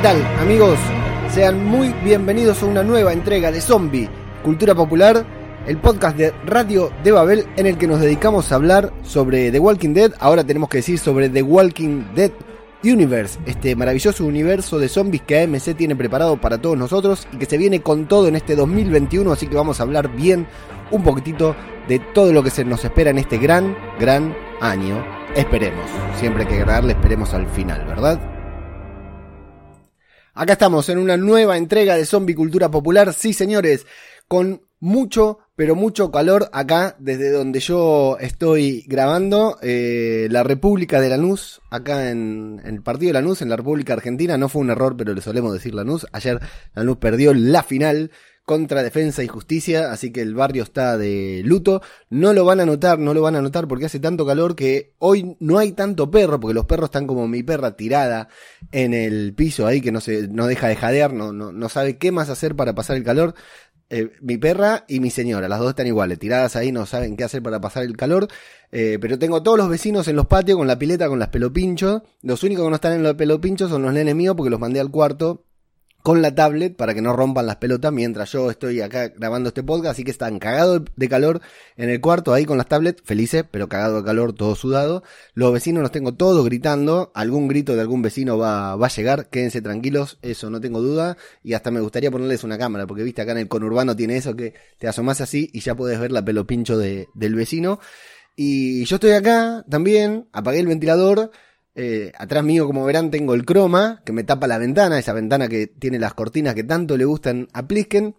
¿Qué tal, amigos? Sean muy bienvenidos a una nueva entrega de Zombie, Cultura Popular, el podcast de Radio de Babel en el que nos dedicamos a hablar sobre The Walking Dead. Ahora tenemos que decir sobre The Walking Dead Universe, este maravilloso universo de zombies que AMC tiene preparado para todos nosotros y que se viene con todo en este 2021, así que vamos a hablar bien un poquitito de todo lo que se nos espera en este gran, gran año. Esperemos, siempre hay que agregarle esperemos al final, ¿verdad? Acá estamos en una nueva entrega de Zombie Cultura Popular, sí señores, con mucho, pero mucho calor acá desde donde yo estoy grabando, eh, la República de Lanús, acá en, en el partido de Lanús, en la República Argentina, no fue un error, pero le solemos decir Lanús, ayer Lanús perdió la final contra Defensa y Justicia, así que el barrio está de luto. No lo van a notar, no lo van a notar porque hace tanto calor que hoy no hay tanto perro, porque los perros están como mi perra tirada en el piso ahí que no se, no deja de jadear, no, no, no sabe qué más hacer para pasar el calor. Eh, mi perra y mi señora, las dos están iguales, tiradas ahí, no saben qué hacer para pasar el calor. Eh, pero tengo todos los vecinos en los patios con la pileta, con las pelopinchos. Los únicos que no están en los pelopinchos son los nenes míos porque los mandé al cuarto con la tablet para que no rompan las pelotas mientras yo estoy acá grabando este podcast, así que están cagados de calor en el cuarto ahí con las tablets, felices, pero cagado de calor, todo sudado. Los vecinos los tengo todos gritando, algún grito de algún vecino va, va a llegar, quédense tranquilos, eso no tengo duda, y hasta me gustaría ponerles una cámara, porque viste acá en el conurbano tiene eso que te asomás así y ya puedes ver la pelo pincho de, del vecino. Y yo estoy acá también, apagué el ventilador, eh, atrás mío, como verán, tengo el croma que me tapa la ventana, esa ventana que tiene las cortinas que tanto le gustan a Plisken.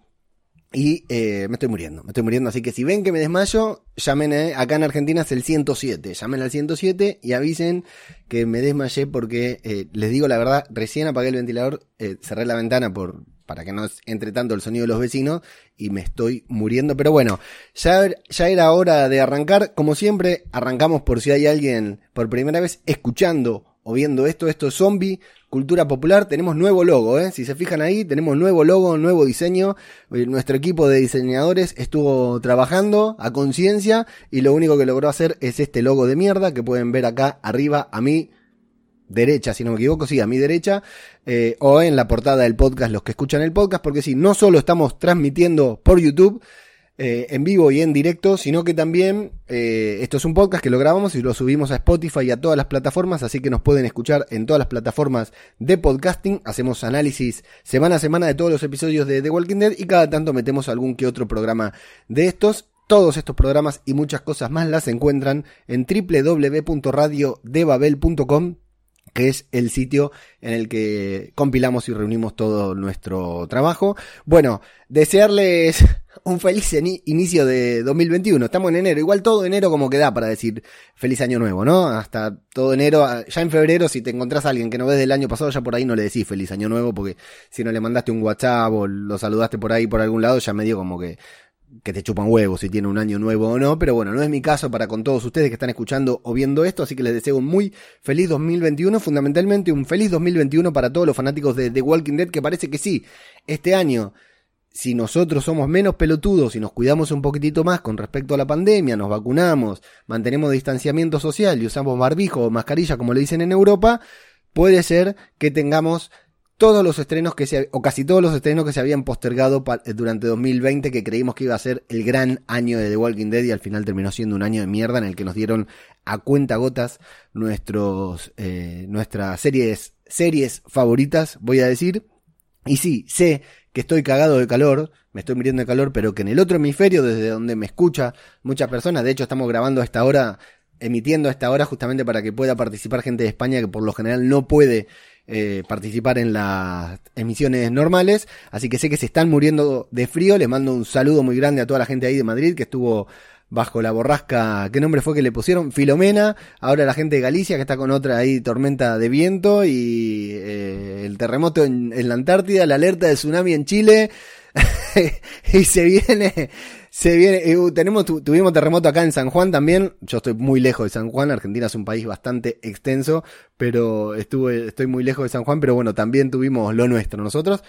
Y eh, me estoy muriendo, me estoy muriendo. Así que si ven que me desmayo, llamen eh, acá en Argentina es el 107. Llamen al 107 y avisen que me desmayé porque les digo la verdad, recién apagué el ventilador, cerré la ventana por para que no entre tanto el sonido de los vecinos y me estoy muriendo. Pero bueno, ya, ya era hora de arrancar. Como siempre, arrancamos por si hay alguien por primera vez escuchando o viendo esto. Esto es Zombie, Cultura Popular. Tenemos nuevo logo, ¿eh? Si se fijan ahí, tenemos nuevo logo, nuevo diseño. Eh, Nuestro equipo de diseñadores estuvo trabajando a conciencia y lo único que logró hacer es este logo de mierda que pueden ver acá arriba a mí derecha, si no me equivoco, sí, a mi derecha, eh, o en la portada del podcast, los que escuchan el podcast, porque sí, no solo estamos transmitiendo por YouTube, eh, en vivo y en directo, sino que también eh, esto es un podcast que lo grabamos y lo subimos a Spotify y a todas las plataformas, así que nos pueden escuchar en todas las plataformas de podcasting. Hacemos análisis semana a semana de todos los episodios de The Walking Dead y cada tanto metemos algún que otro programa de estos. Todos estos programas y muchas cosas más las encuentran en www.radiodebabel.com que es el sitio en el que compilamos y reunimos todo nuestro trabajo. Bueno, desearles un feliz inicio de 2021. Estamos en enero, igual todo enero como que da para decir feliz año nuevo, ¿no? Hasta todo enero, ya en febrero si te encontrás a alguien que no ves del año pasado, ya por ahí no le decís feliz año nuevo porque si no le mandaste un WhatsApp o lo saludaste por ahí por algún lado, ya medio como que que te chupan huevos si tiene un año nuevo o no, pero bueno, no es mi caso para con todos ustedes que están escuchando o viendo esto, así que les deseo un muy feliz 2021, fundamentalmente un feliz 2021 para todos los fanáticos de The Walking Dead, que parece que sí, este año, si nosotros somos menos pelotudos y nos cuidamos un poquitito más con respecto a la pandemia, nos vacunamos, mantenemos distanciamiento social y usamos barbijo o mascarilla como le dicen en Europa, puede ser que tengamos todos los estrenos que se, o casi todos los estrenos que se habían postergado eh, durante 2020 que creímos que iba a ser el gran año de The Walking Dead y al final terminó siendo un año de mierda en el que nos dieron a cuenta gotas nuestros, eh, nuestras series, series favoritas, voy a decir. Y sí, sé que estoy cagado de calor, me estoy muriendo de calor, pero que en el otro hemisferio, desde donde me escucha muchas personas, de hecho estamos grabando a esta hora, emitiendo a esta hora justamente para que pueda participar gente de España que por lo general no puede eh, participar en las emisiones normales. Así que sé que se están muriendo de frío. Les mando un saludo muy grande a toda la gente ahí de Madrid que estuvo bajo la borrasca, ¿qué nombre fue que le pusieron? Filomena, ahora la gente de Galicia que está con otra ahí tormenta de viento y eh, el terremoto en, en, la Antártida, la alerta de tsunami en Chile y se viene se viene, eh, tenemos, tuvimos terremoto acá en San Juan también. Yo estoy muy lejos de San Juan. Argentina es un país bastante extenso, pero estuve, estoy muy lejos de San Juan, pero bueno, también tuvimos lo nuestro nosotros.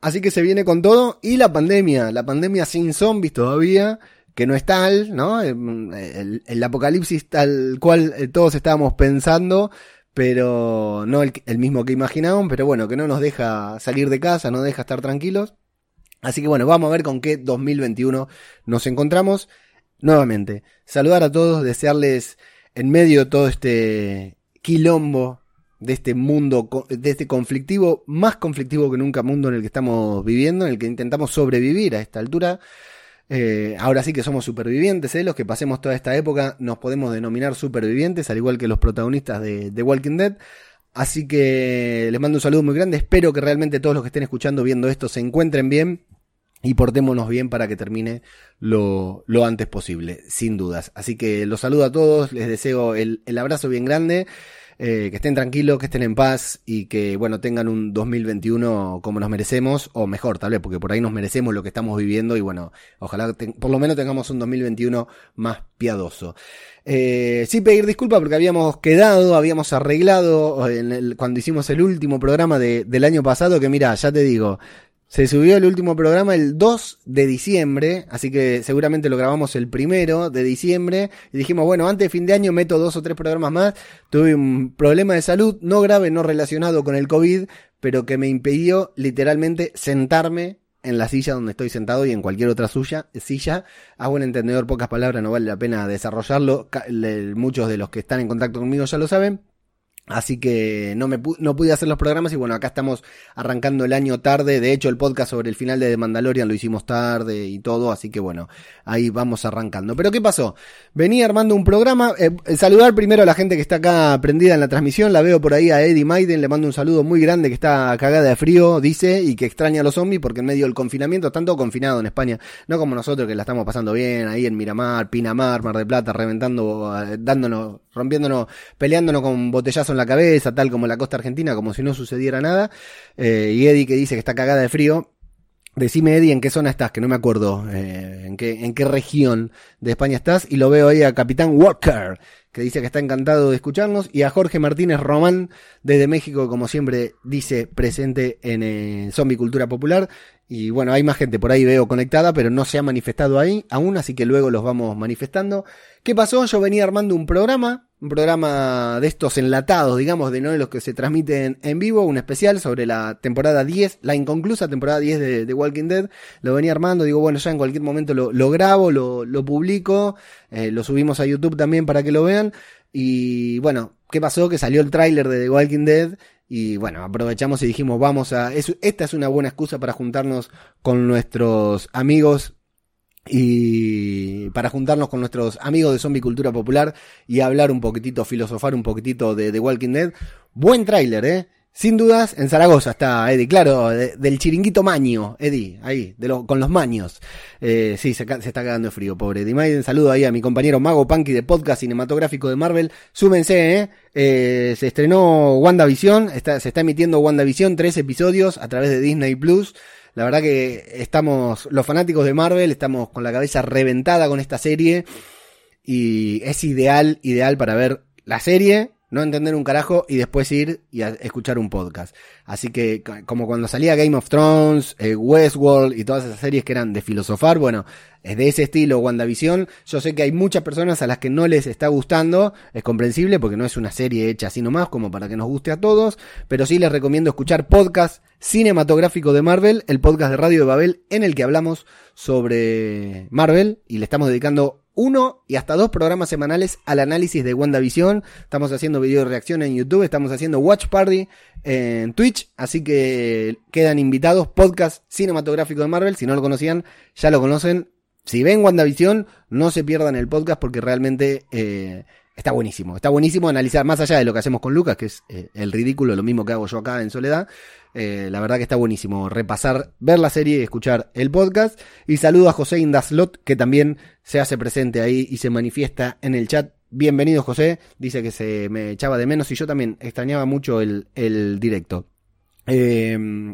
Así que se viene con todo. Y la pandemia, la pandemia sin zombies todavía, que no es tal, ¿no? El, el, apocalipsis tal cual eh, todos estábamos pensando, pero no el, el mismo que imaginábamos, pero bueno, que no nos deja salir de casa, no deja estar tranquilos. Así que bueno, vamos a ver con qué 2021 nos encontramos. Nuevamente, saludar a todos, desearles en medio de todo este quilombo, de este mundo, de este conflictivo, más conflictivo que nunca mundo en el que estamos viviendo, en el que intentamos sobrevivir a esta altura. Eh, ahora sí que somos supervivientes, ¿eh? los que pasemos toda esta época nos podemos denominar supervivientes, al igual que los protagonistas de, de Walking Dead. Así que les mando un saludo muy grande. Espero que realmente todos los que estén escuchando, viendo esto, se encuentren bien y portémonos bien para que termine lo, lo, antes posible, sin dudas. Así que los saludo a todos, les deseo el, el abrazo bien grande, eh, que estén tranquilos, que estén en paz y que, bueno, tengan un 2021 como nos merecemos, o mejor, tal vez, porque por ahí nos merecemos lo que estamos viviendo y, bueno, ojalá por lo menos tengamos un 2021 más piadoso. Eh, sí pedir disculpas porque habíamos quedado, habíamos arreglado en el, cuando hicimos el último programa de, del año pasado, que mira, ya te digo, se subió el último programa el 2 de diciembre, así que seguramente lo grabamos el primero de diciembre. Y dijimos, bueno, antes de fin de año meto dos o tres programas más. Tuve un problema de salud, no grave, no relacionado con el COVID, pero que me impidió literalmente sentarme en la silla donde estoy sentado y en cualquier otra suya, silla. A buen entendedor, pocas palabras, no vale la pena desarrollarlo. Muchos de los que están en contacto conmigo ya lo saben. Así que no me no pude hacer los programas y bueno, acá estamos arrancando el año tarde. De hecho, el podcast sobre el final de The Mandalorian lo hicimos tarde y todo, así que bueno, ahí vamos arrancando. Pero ¿qué pasó? Venía armando un programa. Eh, saludar primero a la gente que está acá prendida en la transmisión. La veo por ahí a Eddie Maiden, le mando un saludo muy grande que está cagada de frío, dice, y que extraña a los zombies porque en medio del confinamiento están todos confinados en España. No como nosotros que la estamos pasando bien ahí en Miramar, Pinamar, Mar de Plata, reventando, eh, dándonos, rompiéndonos, peleándonos con botellazos en la cabeza, tal como la costa argentina, como si no sucediera nada. Eh, y Eddie que dice que está cagada de frío. Decime, Eddie, en qué zona estás, que no me acuerdo eh, en, qué, en qué región de España estás. Y lo veo ahí a Capitán Walker, que dice que está encantado de escucharnos. Y a Jorge Martínez Román, desde México, como siempre dice, presente en eh, Zombie Cultura Popular. Y bueno, hay más gente por ahí, veo conectada, pero no se ha manifestado ahí aún, así que luego los vamos manifestando. ¿Qué pasó? Yo venía armando un programa un programa de estos enlatados, digamos, de no de los que se transmiten en vivo, un especial sobre la temporada 10, la inconclusa temporada 10 de, Walking Dead. Lo venía armando, digo, bueno, ya en cualquier momento lo, lo grabo, lo, lo publico, eh, lo subimos a YouTube también para que lo vean. Y bueno, ¿qué pasó? Que salió el tráiler de The Walking Dead y bueno, aprovechamos y dijimos, vamos a... esta es una buena excusa para juntarnos con nuestros amigos y para juntarnos con nuestros amigos de Zombie Cultura Popular y hablar un poquitito, filosofar un poquitito de The Walking Dead. Buen tráiler, ¿eh? Sin dudas, en Zaragoza está Eddie, claro, del chiringuito maño, Eddie, ahí, de con los maños. Eh, sí, se, está cagando de frío, pobre Eddie Maiden. Saludo ahí a mi compañero Mago Punky de podcast cinematográfico de Marvel. Súmense, ¿eh? eh se estrenó WandaVision, está, se está emitiendo WandaVision, tres episodios a través de Disney Plus. La verdad que estamos, los fanáticos de Marvel, estamos con la cabeza reventada con esta serie y es ideal, ideal para ver la serie, no entender un carajo y después ir y escuchar un podcast. Así que como cuando salía Game of Thrones, eh, Westworld y todas esas series que eran de filosofar, bueno, es de ese estilo WandaVision. Yo sé que hay muchas personas a las que no les está gustando, es comprensible porque no es una serie hecha así nomás como para que nos guste a todos, pero sí les recomiendo escuchar podcast cinematográfico de Marvel, el podcast de Radio de Babel en el que hablamos sobre Marvel y le estamos dedicando uno y hasta dos programas semanales al análisis de WandaVision. Estamos haciendo video reacción en YouTube, estamos haciendo Watch Party en Twitch, así que quedan invitados podcast cinematográfico de Marvel. Si no lo conocían, ya lo conocen. Si ven WandaVision, no se pierdan el podcast porque realmente eh, está buenísimo. Está buenísimo analizar más allá de lo que hacemos con Lucas, que es eh, el ridículo, lo mismo que hago yo acá en Soledad. Eh, la verdad que está buenísimo repasar, ver la serie y escuchar el podcast. Y saludo a José Indaslot, que también se hace presente ahí y se manifiesta en el chat. Bienvenido José, dice que se me echaba de menos y yo también extrañaba mucho el, directo.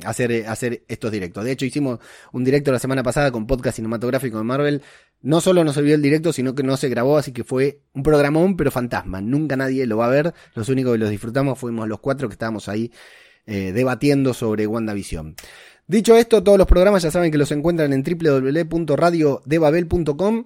Hacer, hacer estos directos. De hecho, hicimos un directo la semana pasada con podcast cinematográfico de Marvel. No solo nos olvidó el directo, sino que no se grabó, así que fue un programón, pero fantasma. Nunca nadie lo va a ver. Los únicos que los disfrutamos fuimos los cuatro que estábamos ahí eh, debatiendo sobre WandaVision. Dicho esto, todos los programas ya saben que los encuentran en www.radiodebabel.com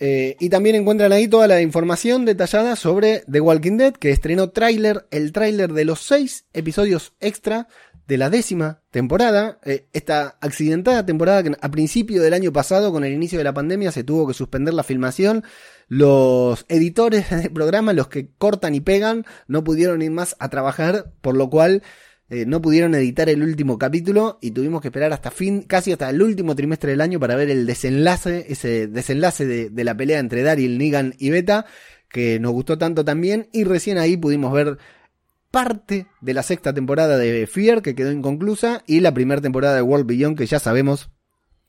eh, y también encuentran ahí toda la información detallada sobre The Walking Dead, que estrenó tráiler, el tráiler de los seis episodios extra de la décima temporada, eh, esta accidentada temporada que a principio del año pasado, con el inicio de la pandemia, se tuvo que suspender la filmación. Los editores del programa, los que cortan y pegan, no pudieron ir más a trabajar, por lo cual eh, no pudieron editar el último capítulo y tuvimos que esperar hasta fin, casi hasta el último trimestre del año para ver el desenlace, ese desenlace de, la pelea entre Daryl, Negan y Beta, que nos gustó tanto también, y recién ahí pudimos ver parte de la sexta temporada de Fear, que quedó inconclusa, y la primera temporada de World Beyond, que ya sabemos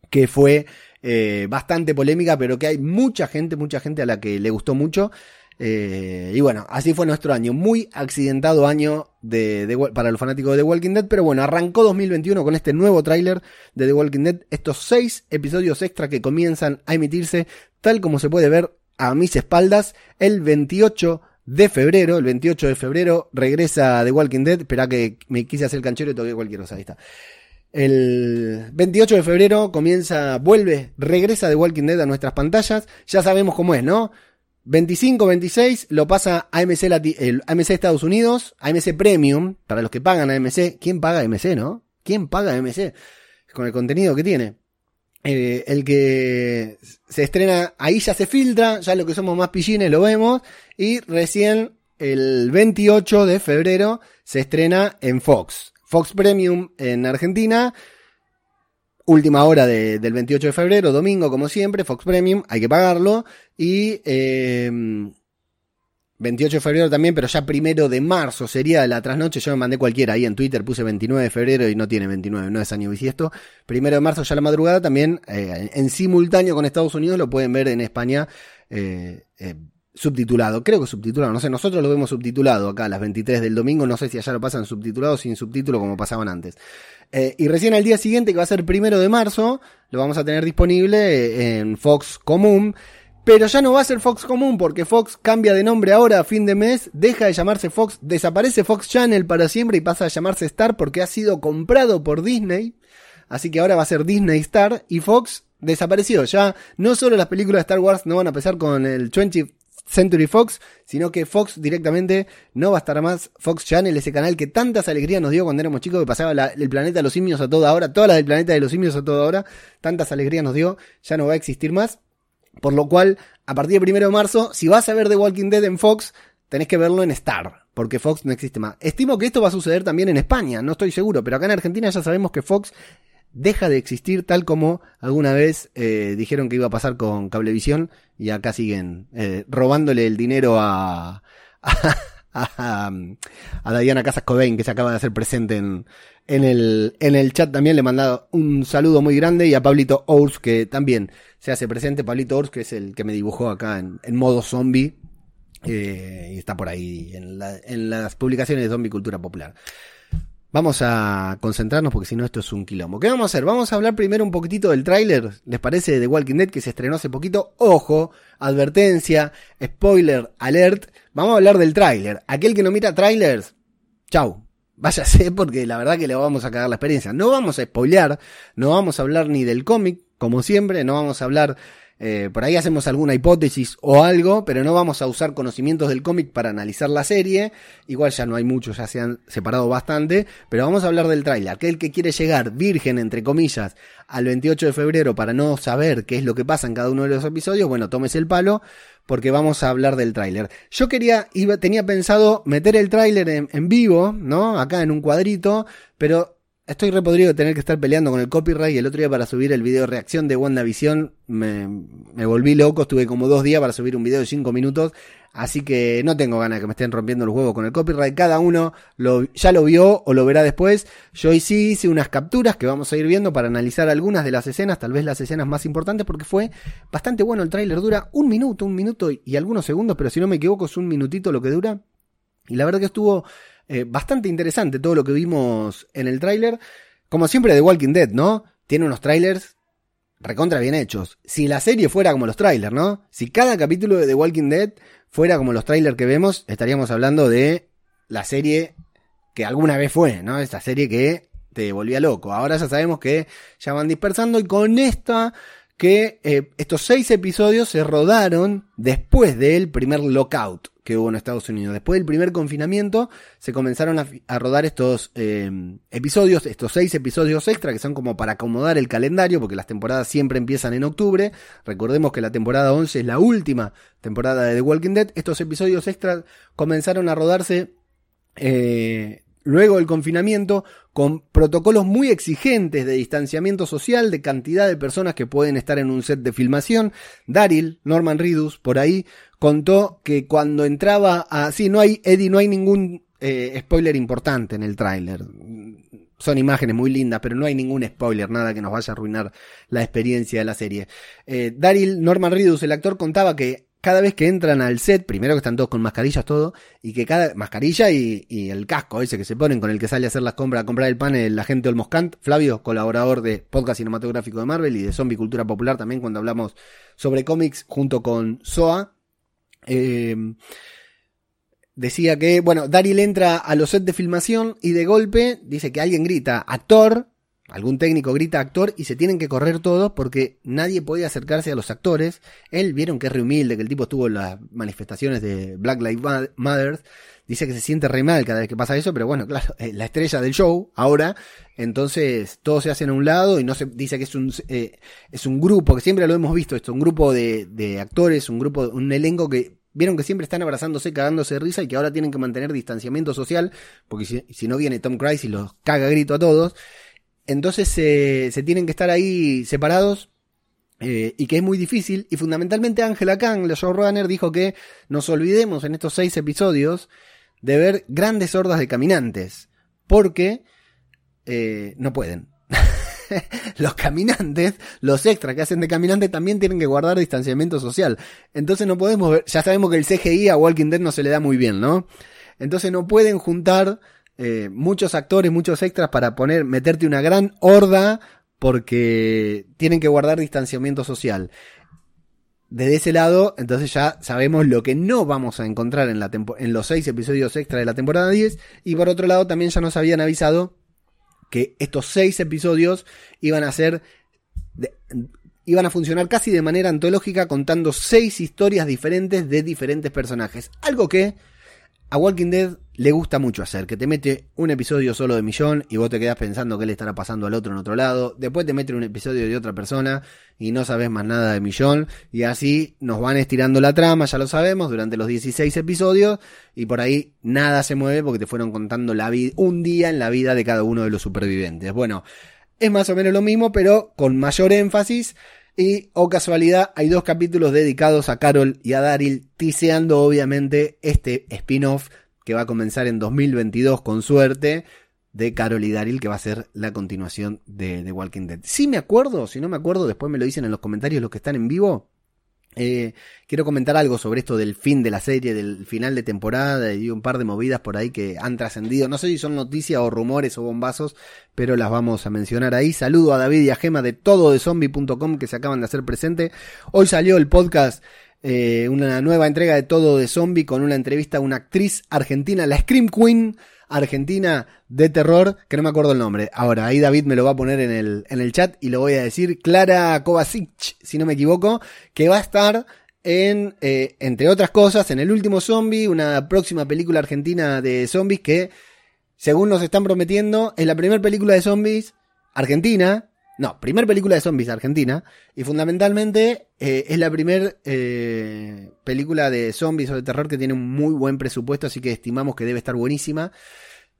que fue eh, bastante polémica, pero que hay mucha gente, mucha gente a la que le gustó mucho. Eh, y bueno, así fue nuestro año. Muy accidentado año de, para los fanáticos de The Walking Dead. Pero bueno, arrancó 2021 con este nuevo tráiler de The Walking Dead. Estos seis episodios extra que comienzan a emitirse, tal como se puede ver a mis espaldas, el 28 de febrero. El 28 de febrero regresa The Walking Dead. Espera que me quise hacer el canchero y toqué cualquier cosa. Ahí está. El 28 de febrero comienza, vuelve, regresa The Walking Dead a nuestras pantallas. Ya sabemos cómo es, ¿no? 25, 26 lo pasa AMC, el AMC Estados Unidos, AMC Premium, para los que pagan AMC. ¿Quién paga AMC, no? ¿Quién paga AMC? Con el contenido que tiene. Eh, el que se estrena, ahí ya se filtra, ya lo que somos más pillines lo vemos, y recién el 28 de febrero se estrena en Fox. Fox Premium en Argentina, Última hora del 28 de febrero, domingo, como siempre, Fox Premium, hay que pagarlo. Y 28 em, de febrero también, pero ya primero de marzo sería la trasnoche. Yo me mandé cualquiera ahí en Twitter, puse 29 de febrero y no tiene 29, no es año bisiesto. Primero de marzo ya la madrugada también, eh, en simultáneo con Estados Unidos, lo pueden ver en España. Eh, eh, subtitulado, creo que subtitulado, no sé, nosotros lo vemos subtitulado acá a las 23 del domingo, no sé si allá lo pasan subtitulado o sin subtítulo como pasaban antes. Y recién al día siguiente, que va a ser primero de marzo, lo vamos a tener disponible en Fox Común. Pero ya no va a ser Fox Común porque Fox cambia de nombre ahora a fin de mes, deja de llamarse Fox, desaparece Fox Channel para siempre y pasa a llamarse Star porque ha sido comprado por Disney. Así que ahora va a ser Disney Star y Fox desapareció. Ya no solo las películas de Star Wars no van a empezar con el 20 Century Fox, sino que Fox directamente no va a estar más Fox Channel, ese canal que tantas alegrías nos dio cuando éramos chicos, que pasaba el planeta de los simios a toda hora, todas las del planeta de los simios a toda hora, tantas alegrías nos dio, ya no va a existir más. Por lo cual, a partir del primero de marzo, si vas a ver The Walking Dead en Fox, tenés que verlo en Star, porque Fox no existe más. Estimo que esto va a suceder también en España, no estoy seguro, pero acá en Argentina ya sabemos que Fox deja de existir tal como alguna vez eh, dijeron que iba a pasar con Cablevisión y acá siguen eh, robándole el dinero a, a, a, Diana Casas Cobain que se acaba de hacer presente en, en, el, en el chat también le he mandado un saludo muy grande y a Pablito Ors que también se hace presente, Pablito Ors que es el que me dibujó acá en, en modo zombie eh, y está por ahí en, la, en las publicaciones de Zombie Cultura Popular. Vamos a concentrarnos porque si no esto es un quilombo. ¿Qué vamos a hacer? Vamos a hablar primero un poquitito del tráiler, ¿les parece? De Walking Dead que se estrenó hace poquito. Ojo, advertencia, spoiler, alert. Vamos a hablar del tráiler. Aquel que no mira trailers, chau. Váyase porque la verdad que le vamos a cagar la experiencia. No vamos a spoilear, no vamos a hablar ni del cómic, como siempre, no vamos a hablar eh, por ahí hacemos alguna hipótesis o algo, pero no vamos a usar conocimientos del cómic para analizar la serie. Igual ya no hay muchos, ya se han separado bastante, pero vamos a hablar del tráiler. Aquel que quiere llegar virgen, entre comillas, al 28 de febrero para no saber qué es lo que pasa en cada uno de los episodios, bueno, tómese el palo porque vamos a hablar del tráiler. Yo quería, tenía pensado meter el tráiler en, en vivo, ¿no? Acá en un cuadrito, pero Estoy repodrido de tener que estar peleando con el copyright y el otro día para subir el video reacción de WandaVision me, me volví loco, estuve como dos días para subir un video de cinco minutos, así que no tengo ganas de que me estén rompiendo los huevos con el copyright, cada uno lo, ya lo vio o lo verá después, yo sí hice unas capturas que vamos a ir viendo para analizar algunas de las escenas, tal vez las escenas más importantes porque fue bastante bueno el tráiler, dura un minuto, un minuto y algunos segundos, pero si no me equivoco es un minutito lo que dura, y la verdad que estuvo eh, bastante interesante todo lo que vimos en el tráiler. Como siempre de Walking Dead, ¿no? Tiene unos trailers recontra bien hechos. Si la serie fuera como los trailers, ¿no? Si cada capítulo de The Walking Dead fuera como los trailers que vemos, estaríamos hablando de la serie que alguna vez fue, ¿no? Esta serie que te volvía loco. Ahora ya sabemos que ya van dispersando y con esta que eh, estos seis episodios se rodaron después del primer lockout que hubo en Estados Unidos. Después del primer confinamiento se comenzaron a, rodar estos eh, episodios, estos seis episodios extra que son como para acomodar el calendario, porque las temporadas siempre empiezan en octubre. Recordemos que la temporada 11 es la última temporada de The Walking Dead. Estos episodios extra comenzaron a rodarse eh, luego del confinamiento, con protocolos muy exigentes de distanciamiento social, de cantidad de personas que pueden estar en un set de filmación. Daryl, Norman Reedus, por ahí, contó que cuando entraba a... Sí, no hay, Eddie, no hay ningún eh, spoiler importante en el tráiler. Son imágenes muy lindas, pero no hay ningún spoiler, nada que nos vaya a arruinar la experiencia de la serie. Eh, Daryl, Norman Reedus, el actor, contaba que cada vez que entran al set, primero que están todos con mascarillas todo, y que cada mascarilla y, el casco ese que se ponen con el que sale a hacer las compras, a comprar el pan el agente Olmoscant, Flavio, colaborador de podcast cinematográfico de Marvel y de Zombie Cultura Popular también cuando hablamos sobre cómics junto con Soa. Eh, decía que, bueno, Daryl entra a los sets de filmación y de golpe dice que alguien grita, actor, algún técnico grita actor y se tienen que correr todos porque nadie podía acercarse a los actores. Él vieron que es re humilde, que el tipo estuvo en las manifestaciones de Black Lives Matter. Dice que se siente re mal cada vez que pasa eso, pero bueno, claro, la estrella del show ahora, entonces todos se hacen a un lado y no se dice que es un eh, es un grupo que siempre lo hemos visto esto, un grupo de, de actores, un grupo, un elenco que Vieron que siempre están abrazándose, cagándose de risa y que ahora tienen que mantener distanciamiento social, porque si, si no viene Tom Cruise y los caga grito a todos. Entonces se tienen que estar ahí separados eh, y que es muy difícil. Y fundamentalmente Angela Kang, la showrunner, dijo que nos olvidemos en estos seis episodios de ver grandes hordas de caminantes, porque eh, no pueden. los caminantes, los extras que hacen de caminante también tienen que guardar distanciamiento social. Entonces no podemos ver, ya sabemos que el CGI a Walking Dead no se le da muy bien, ¿no? Entonces no pueden juntar eh, muchos actores, muchos extras para poner, meterte una gran horda porque tienen que guardar distanciamiento social. Desde ese lado, entonces ya sabemos lo que no vamos a encontrar en, la en los seis episodios extra de la temporada 10. Y por otro lado, también ya nos habían avisado que estos seis episodios iban a ser iban a funcionar casi de manera antológica contando seis historias diferentes de diferentes personajes. Algo que a Walking Dead le gusta mucho hacer, que te mete un episodio solo de Millón y vos te quedás pensando qué le estará pasando al otro en otro lado, después te mete un episodio de otra persona y no sabes más nada de Millón y así nos van estirando la trama, ya lo sabemos, durante los 16 episodios y por ahí nada se mueve porque te fueron contando la vida, un día en la vida de cada uno de los supervivientes. Bueno, es más o menos lo mismo, pero con mayor énfasis y, o oh casualidad, hay dos capítulos dedicados a Carol y a Daryl, tiseando obviamente este spin-off que va a comenzar en 2022 con suerte de Carol y Daryl, que va a ser la continuación de The Walking Dead. Si me acuerdo, si no me acuerdo, después me lo dicen en los comentarios los que están en vivo. Eh, quiero comentar algo sobre esto del fin de la serie, del final de temporada y un par de movidas por ahí que han trascendido. No sé si son noticias o rumores o bombazos, pero las vamos a mencionar ahí. Saludo a David y a Gema de todo de zombie.com que se acaban de hacer presente. Hoy salió el podcast, eh, una nueva entrega de todo de zombie con una entrevista a una actriz argentina, la Scream Queen argentina de terror, que no me acuerdo el nombre. Ahora, ahí David me lo va a poner en el, en el chat y lo voy a decir. Clara Kovacic, si no me equivoco, que va a estar en, eh, entre otras cosas, en El Último Zombie, una próxima película argentina de zombies que, según nos están prometiendo, es la primera película de zombies argentina. No, primera película de zombies argentina. Y fundamentalmente eh, es la primera eh, película de zombies o de terror que tiene un muy buen presupuesto, así que estimamos que debe estar buenísima.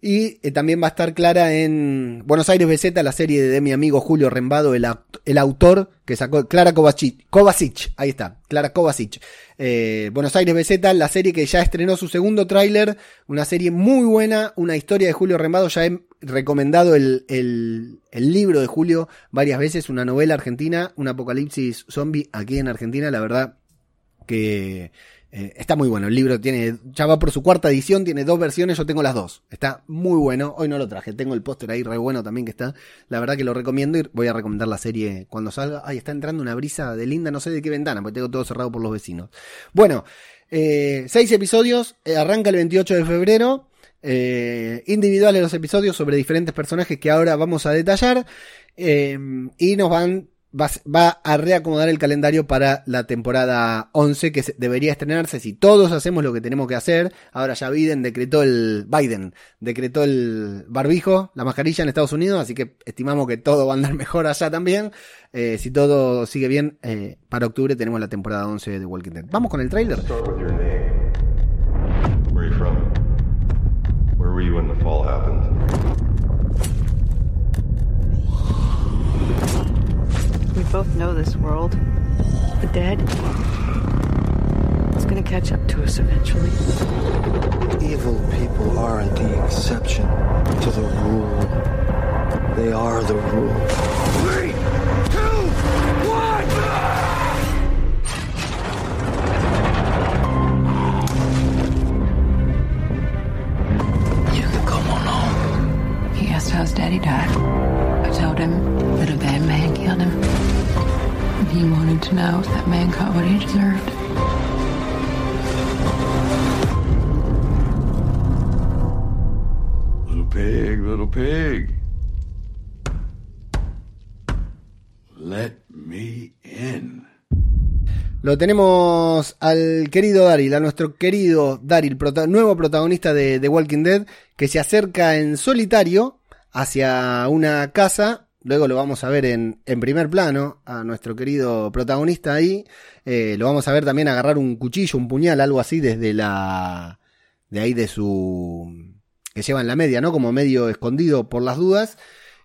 Y eh, también va a estar Clara en Buenos Aires BZ, la serie de, mi amigo Julio Rembado, el, el, autor que sacó Clara Kovacic. Kovacic, ahí está, Clara Kovacic. Eh, Buenos Aires BZ, la serie que ya estrenó su segundo tráiler, una serie muy buena, una historia de Julio Rembado. Ya he recomendado el, el, el libro de Julio varias veces, una novela argentina, un apocalipsis zombie aquí en Argentina, la verdad que eh, está muy bueno. El libro tiene, ya va por su cuarta edición, tiene dos versiones, yo tengo las dos. Está muy bueno. Hoy no lo traje, tengo el póster ahí re bueno también que está. La verdad que lo recomiendo y voy a recomendar la serie cuando salga. Ay, está entrando una brisa de linda, no sé de qué ventana, porque tengo todo cerrado por los vecinos. Bueno, eh, seis episodios, eh, arranca el 28 de febrero. individuales los episodios sobre diferentes personajes que ahora vamos a detallar. y nos van va, a reacomodar el calendario para la temporada 11 que debería estrenarse si todos hacemos lo que tenemos que hacer. Ahora ya Biden decretó el Biden decretó el barbijo, la mascarilla en Estados Unidos, así que estimamos que todo va a andar mejor allá también. Eh, si todo sigue bien, eh, para octubre tenemos la temporada 11 de Walking Dead. Vamos con el trailer. We both know this world. The dead. It's gonna catch up to us eventually. Evil people aren't the exception to the rule. They are the rule. Lo tenemos al querido Daryl, a nuestro querido Daryl, nuevo protagonista de Walking Dead, que se acerca en solitario hacia una casa Luego lo vamos a ver en, en primer plano a nuestro querido protagonista ahí. Eh, lo vamos a ver también agarrar un cuchillo, un puñal, algo así desde la... de ahí de su... que lleva en la media, ¿no? Como medio escondido por las dudas.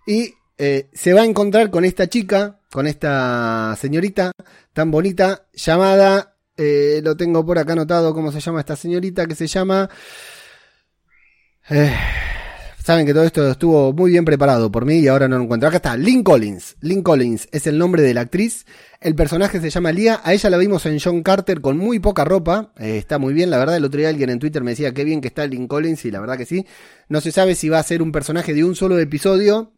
Y eh, se va a encontrar con esta chica, con esta señorita tan bonita, llamada... Eh, lo tengo por acá anotado cómo se llama esta señorita, que se llama... Eh, Saben que todo esto estuvo muy bien preparado por mí y ahora no lo encuentro. Acá está, Lynn Collins. Lynn Collins es el nombre de la actriz. El personaje se llama Lia. A ella la vimos en John Carter con muy poca ropa. Eh, está muy bien, la verdad. El otro día alguien en Twitter me decía qué bien que está Lynn Collins y la verdad que sí. No se sabe si va a ser un personaje de un solo episodio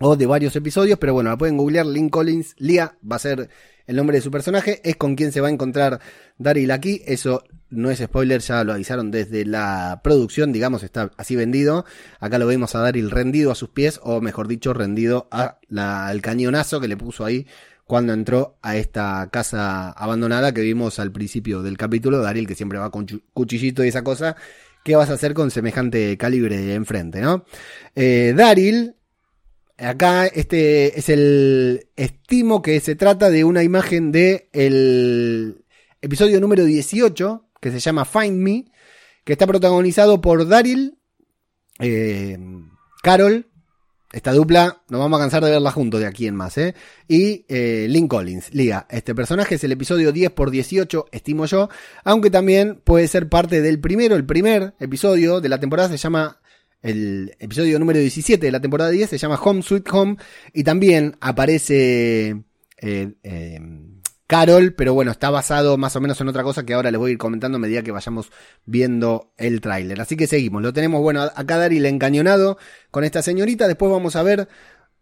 o de varios episodios, pero bueno, la pueden googlear. Lynn Collins, Lia va a ser el nombre de su personaje. Es con quien se va a encontrar Daryl aquí. Eso no es spoiler, ya lo avisaron desde la producción, digamos, está así vendido. Acá lo vemos a Daryl rendido a sus pies, o mejor dicho, rendido a al cañonazo que le puso ahí cuando entró a esta casa abandonada que vimos al principio del capítulo. Daryl que siempre va con cuchillito y esa cosa. ¿Qué vas a hacer con semejante calibre enfrente, no? Eh, Daryl, acá este es el estimo que se trata de una imagen de el episodio número 18 que se llama Find Me, que está protagonizado por Daryl, eh, Carol, esta dupla, nos vamos a cansar de verla juntos de aquí en más, ¿eh? Y eh, Lynn Collins, Liga. Este personaje es el episodio 10 por 18, estimo yo, aunque también puede ser parte del primero, el primer episodio de la temporada se llama el episodio número 17 de la temporada 10 se llama Home Sweet Home y también aparece eh, Carol, pero bueno, está basado más o menos en otra cosa que ahora les voy a ir comentando a medida que vayamos viendo el tráiler. Así que seguimos, lo tenemos, bueno, acá Daryl encañonado con esta señorita, después vamos a ver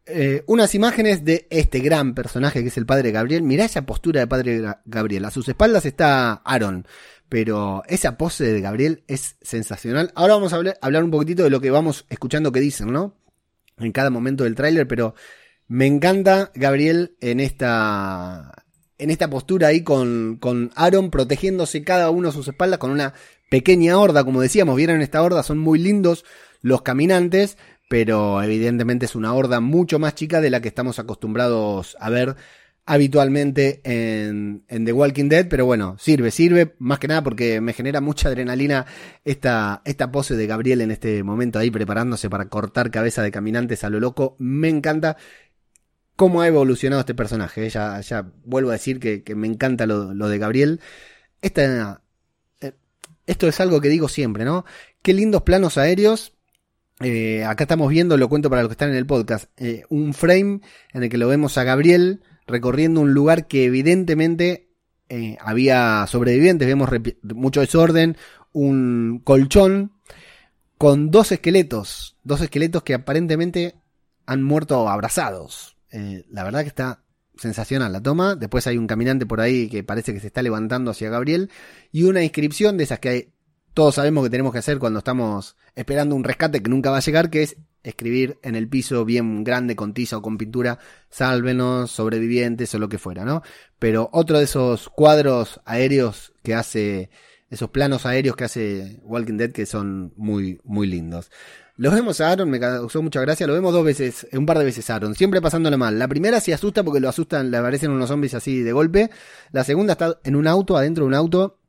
eh, unas imágenes de este gran personaje que es el padre Gabriel. Mirá esa postura de padre Gabriel, a sus espaldas está Aaron, pero esa pose de Gabriel es sensacional. Ahora vamos a hablar, un poquitito de lo que vamos escuchando que dicen, ¿no? En cada momento del tráiler, pero me encanta Gabriel en esta en esta postura ahí con, con Aaron protegiéndose cada uno a sus espaldas con una pequeña horda, como decíamos, vieron esta horda, son muy lindos los caminantes, pero evidentemente es una horda mucho más chica de la que estamos acostumbrados a ver habitualmente en, en, The Walking Dead, pero bueno, sirve, sirve, más que nada porque me genera mucha adrenalina esta, esta pose de Gabriel en este momento ahí preparándose para cortar cabeza de caminantes a lo loco, me encanta cómo ha evolucionado este personaje. Ya, ya vuelvo a decir que, me encanta lo, de Gabriel. Esta, eh, esto es algo que digo siempre, ¿no? Qué lindos planos aéreos. Eh, acá estamos viendo, lo cuento para los que están en el podcast, eh, un frame en el que lo vemos a Gabriel recorriendo un lugar que evidentemente había sobrevivientes, vemos mucho desorden, un colchón con dos esqueletos, dos esqueletos que aparentemente han muerto abrazados. Eh, la verdad que está sensacional la toma. Después hay un caminante por ahí que parece que se está levantando hacia Gabriel. Y una inscripción de esas que todos sabemos que tenemos que hacer cuando estamos esperando un rescate que nunca va a llegar, que es escribir en el piso bien grande con tiza o con pintura, sálvenos, sobrevivientes o lo que fuera, ¿no? Pero otro de esos cuadros aéreos que hace, esos planos aéreos que hace Walking Dead que son muy, muy lindos. Los vemos a Aaron, me causó mucha gracia, lo vemos dos veces, un par de veces a Aaron, siempre pasándole mal. La primera se asusta porque lo asustan, le aparecen unos zombies así de golpe. La segunda está en un auto, adentro de un auto,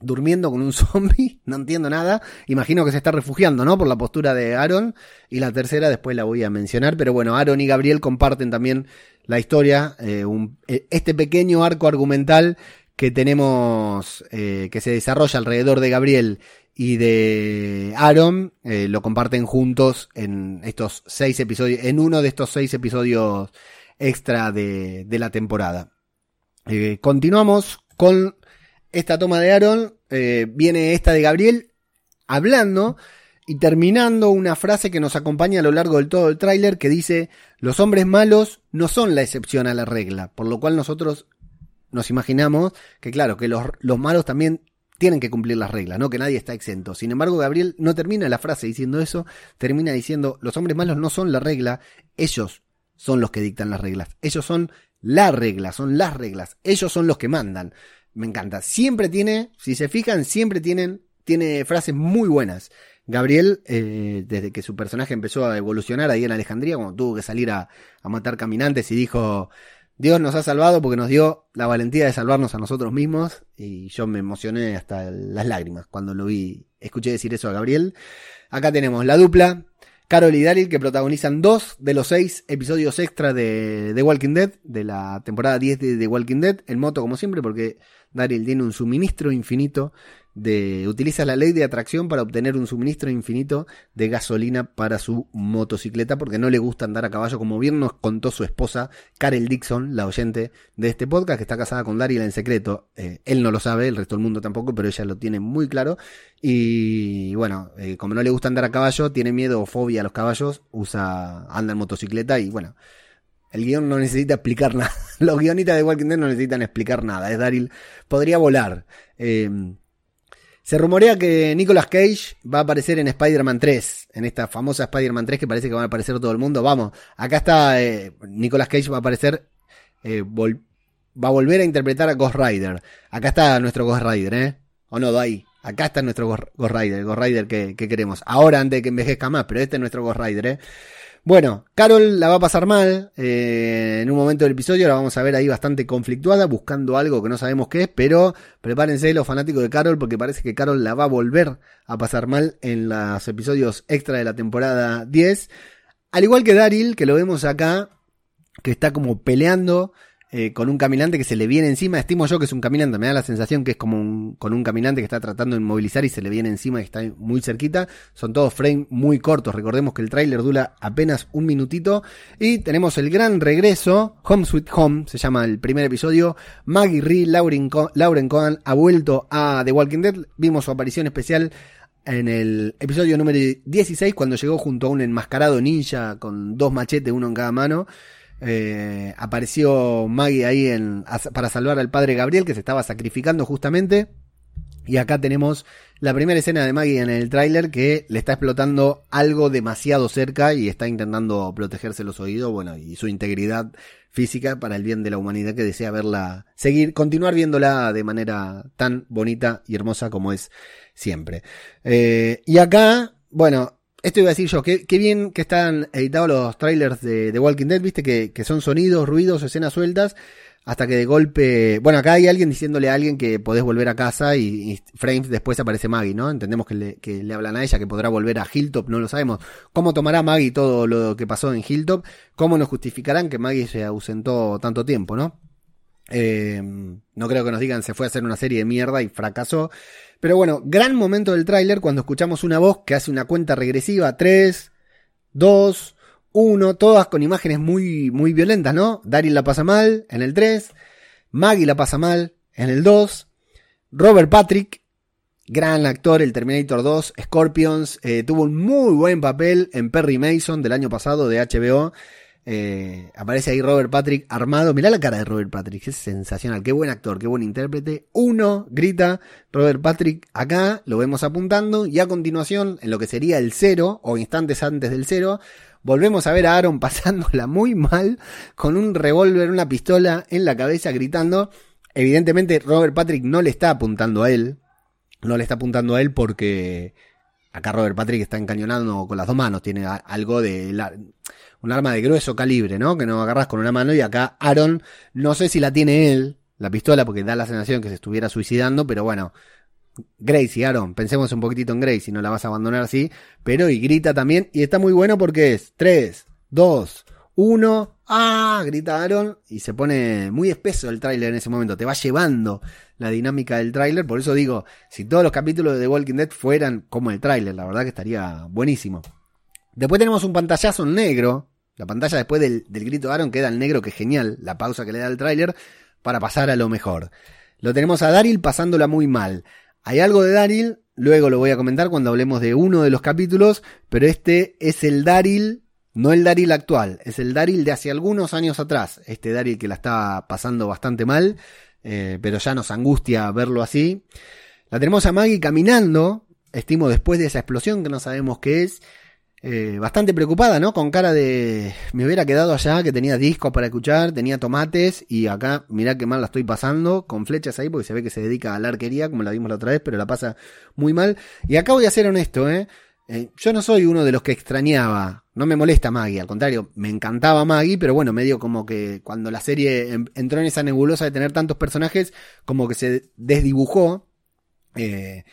durmiendo con un zombie, no entiendo nada. Imagino que se está refugiando, ¿no? Por la postura de Aaron. Y la tercera después la voy a mencionar, pero bueno, Aaron y Gabriel comparten también la historia, eh, eh, este pequeño arco argumental que tenemos, eh, que se desarrolla alrededor de Gabriel y de Aaron lo comparten juntos en estos seis episodios, en uno de estos seis episodios extra de, la temporada. Continuamos con esta toma de Aaron, eh, viene esta de Gabriel hablando y terminando una frase que nos acompaña a lo largo del todo el tráiler que dice los hombres malos no son la excepción a la regla, por lo cual nosotros nos imaginamos que claro, que los, los malos también tienen que cumplir las reglas, ¿no? Que nadie está exento. Sin embargo, Gabriel no termina la frase diciendo eso, termina diciendo, los hombres malos no son la regla, ellos son los que dictan las reglas. Ellos son la regla, son las reglas. Ellos son los que mandan. Me encanta. Siempre tiene, si se fijan, siempre tienen, tiene frases muy buenas. Gabriel, eh, desde que su personaje empezó a evolucionar ahí en Alejandría, cuando tuvo que salir a, a matar caminantes y dijo, Dios nos ha salvado porque nos dio la valentía de salvarnos a nosotros mismos y yo me emocioné hasta las lágrimas cuando lo vi, escuché decir eso a Gabriel. Acá tenemos la dupla, Carol y Daryl que protagonizan dos de los seis episodios extra de The Walking Dead, de la temporada 10 de The Walking Dead, en moto como siempre porque Daryl tiene un suministro infinito de utiliza la ley de atracción para obtener un suministro infinito de gasolina para su motocicleta porque no le gusta andar a caballo como bien nos contó su esposa Karel Dixon, la oyente de este podcast que está casada con Daryl en secreto. Eh, él no lo sabe, el resto del mundo tampoco, pero ella lo tiene muy claro y bueno, eh, como no le gusta andar a caballo, tiene miedo o fobia a los caballos, usa anda en motocicleta y bueno, el guion no necesita explicar nada. Los guionistas de Walking Dead no necesitan explicar nada. Es Daryl. Podría volar. Eh, se rumorea que Nicolas Cage va a aparecer en Spider-Man 3, en esta famosa Spider-Man 3 que parece que va a aparecer todo el mundo. Vamos, acá está eh, Nicolas Cage va a aparecer, eh, va a volver a interpretar a Ghost Rider. Acá está nuestro Ghost Rider, ¿eh? O no, ahí. Acá está nuestro Ghost Rider, Ghost Rider que, que, queremos. Ahora antes de que envejezca más, pero este es nuestro Ghost Rider, ¿eh? Bueno, Carol la va a pasar mal. Eh, en un momento del episodio la vamos a ver ahí bastante conflictuada, buscando algo que no sabemos qué es, pero prepárense los fanáticos de Carol porque parece que Carol la va a volver a pasar mal en los episodios extra de la temporada 10. Al igual que Daryl, que lo vemos acá, que está como peleando eh, con un caminante que se le viene encima. Estimo yo que es un caminante, me da la sensación que es como un, con un caminante que está tratando de inmovilizar y se le viene encima y está muy cerquita. Son todos frames muy cortos. Recordemos que el tráiler dura apenas un minutito. Y tenemos el gran regreso, Home Sweet Home, se llama el primer episodio. Maggie Ree, Lauren, Lauren Cohen ha vuelto a The Walking Dead. Vimos su aparición especial en el episodio número 16 cuando llegó junto a un enmascarado ninja con dos machetes, uno en cada mano. Eh, apareció Maggie ahí en, para salvar al padre Gabriel que se estaba sacrificando justamente. Y acá tenemos la primera escena de Maggie en el tráiler que le está explotando algo demasiado cerca y está intentando protegerse los oídos, bueno, y su integridad física para el bien de la humanidad que desea verla, seguir, continuar viéndola de manera tan bonita y hermosa como es siempre. Eh, y acá, bueno, esto iba a decir yo, qué, bien que están editados los trailers de, Walking Dead, viste, que, son sonidos, ruidos, escenas sueltas, hasta que de golpe, bueno, acá hay alguien diciéndole a alguien que podés volver a casa y, y frames después aparece Maggie, ¿no? Entendemos que le, que le hablan a ella, que podrá volver a Hilltop, no lo sabemos. ¿Cómo tomará Maggie todo lo que pasó en Hilltop? ¿Cómo nos justificarán que Maggie se ausentó tanto tiempo, ¿no? Eh, no creo que nos digan se fue a hacer una serie de mierda y fracasó. Pero bueno, gran momento del tráiler cuando escuchamos una voz que hace una cuenta regresiva. 3, 2, 1, todas con imágenes muy, muy violentas, ¿no? Daryl la pasa mal en el 3, Maggie la pasa mal en el 2, Robert Patrick, gran actor, el Terminator 2, Scorpions, eh, tuvo un muy buen papel en Perry Mason del año pasado de HBO. Eh, aparece ahí Robert Patrick armado. Mirá la cara de Robert Patrick, es sensacional. Qué buen actor, qué buen intérprete. Uno grita Robert Patrick acá, lo vemos apuntando. Y a continuación, en lo que sería el cero, o instantes antes del cero, volvemos a ver a Aaron pasándola muy mal, con un revólver, una pistola en la cabeza, gritando. Evidentemente, Robert Patrick no le está apuntando a él. No le está apuntando a él porque acá Robert Patrick está encañonando con las dos manos. Tiene algo de. la- un arma de grueso calibre, ¿no? Que no agarras con una mano. Y acá Aaron, no sé si la tiene él, la pistola, porque da la sensación que se estuviera suicidando, pero bueno. Gracie, Aaron, pensemos un poquitito en Gracie, no la vas a abandonar así. Pero y grita también, y está muy bueno porque es 3, 2, 1, ¡ah! Grita Aaron y se pone muy espeso el tráiler en ese momento, te va llevando la dinámica del tráiler, por eso digo, si todos los capítulos de The Walking Dead fueran como el tráiler, la verdad que estaría buenísimo. Después tenemos un pantallazo en negro, la pantalla después del, del grito de Aaron queda en negro, que es genial, la pausa que le da el tráiler, para pasar a lo mejor. Lo tenemos a Daryl pasándola muy mal. Hay algo de Daryl, luego lo voy a comentar cuando hablemos de uno de los capítulos, pero este es el Daryl, no el Daryl actual, es el Daryl de hace algunos años atrás. Este Daryl que la está pasando bastante mal, eh, pero ya nos angustia verlo así. La tenemos a Maggie caminando, estimo después de esa explosión que no sabemos qué es, eh, bastante preocupada, ¿no? Con cara de me hubiera quedado allá, que tenía discos para escuchar, tenía tomates y acá mirá qué mal la estoy pasando, con flechas ahí porque se ve que se dedica a la arquería, como la vimos la otra vez, pero la pasa muy mal. Y acá voy a ser honesto, ¿eh? Eh, yo no soy uno de los que extrañaba, no me molesta Maggie, al contrario, me encantaba Maggie, pero bueno, medio como que cuando la serie en- entró en esa nebulosa de tener tantos personajes, como que se desdibujó. Eh,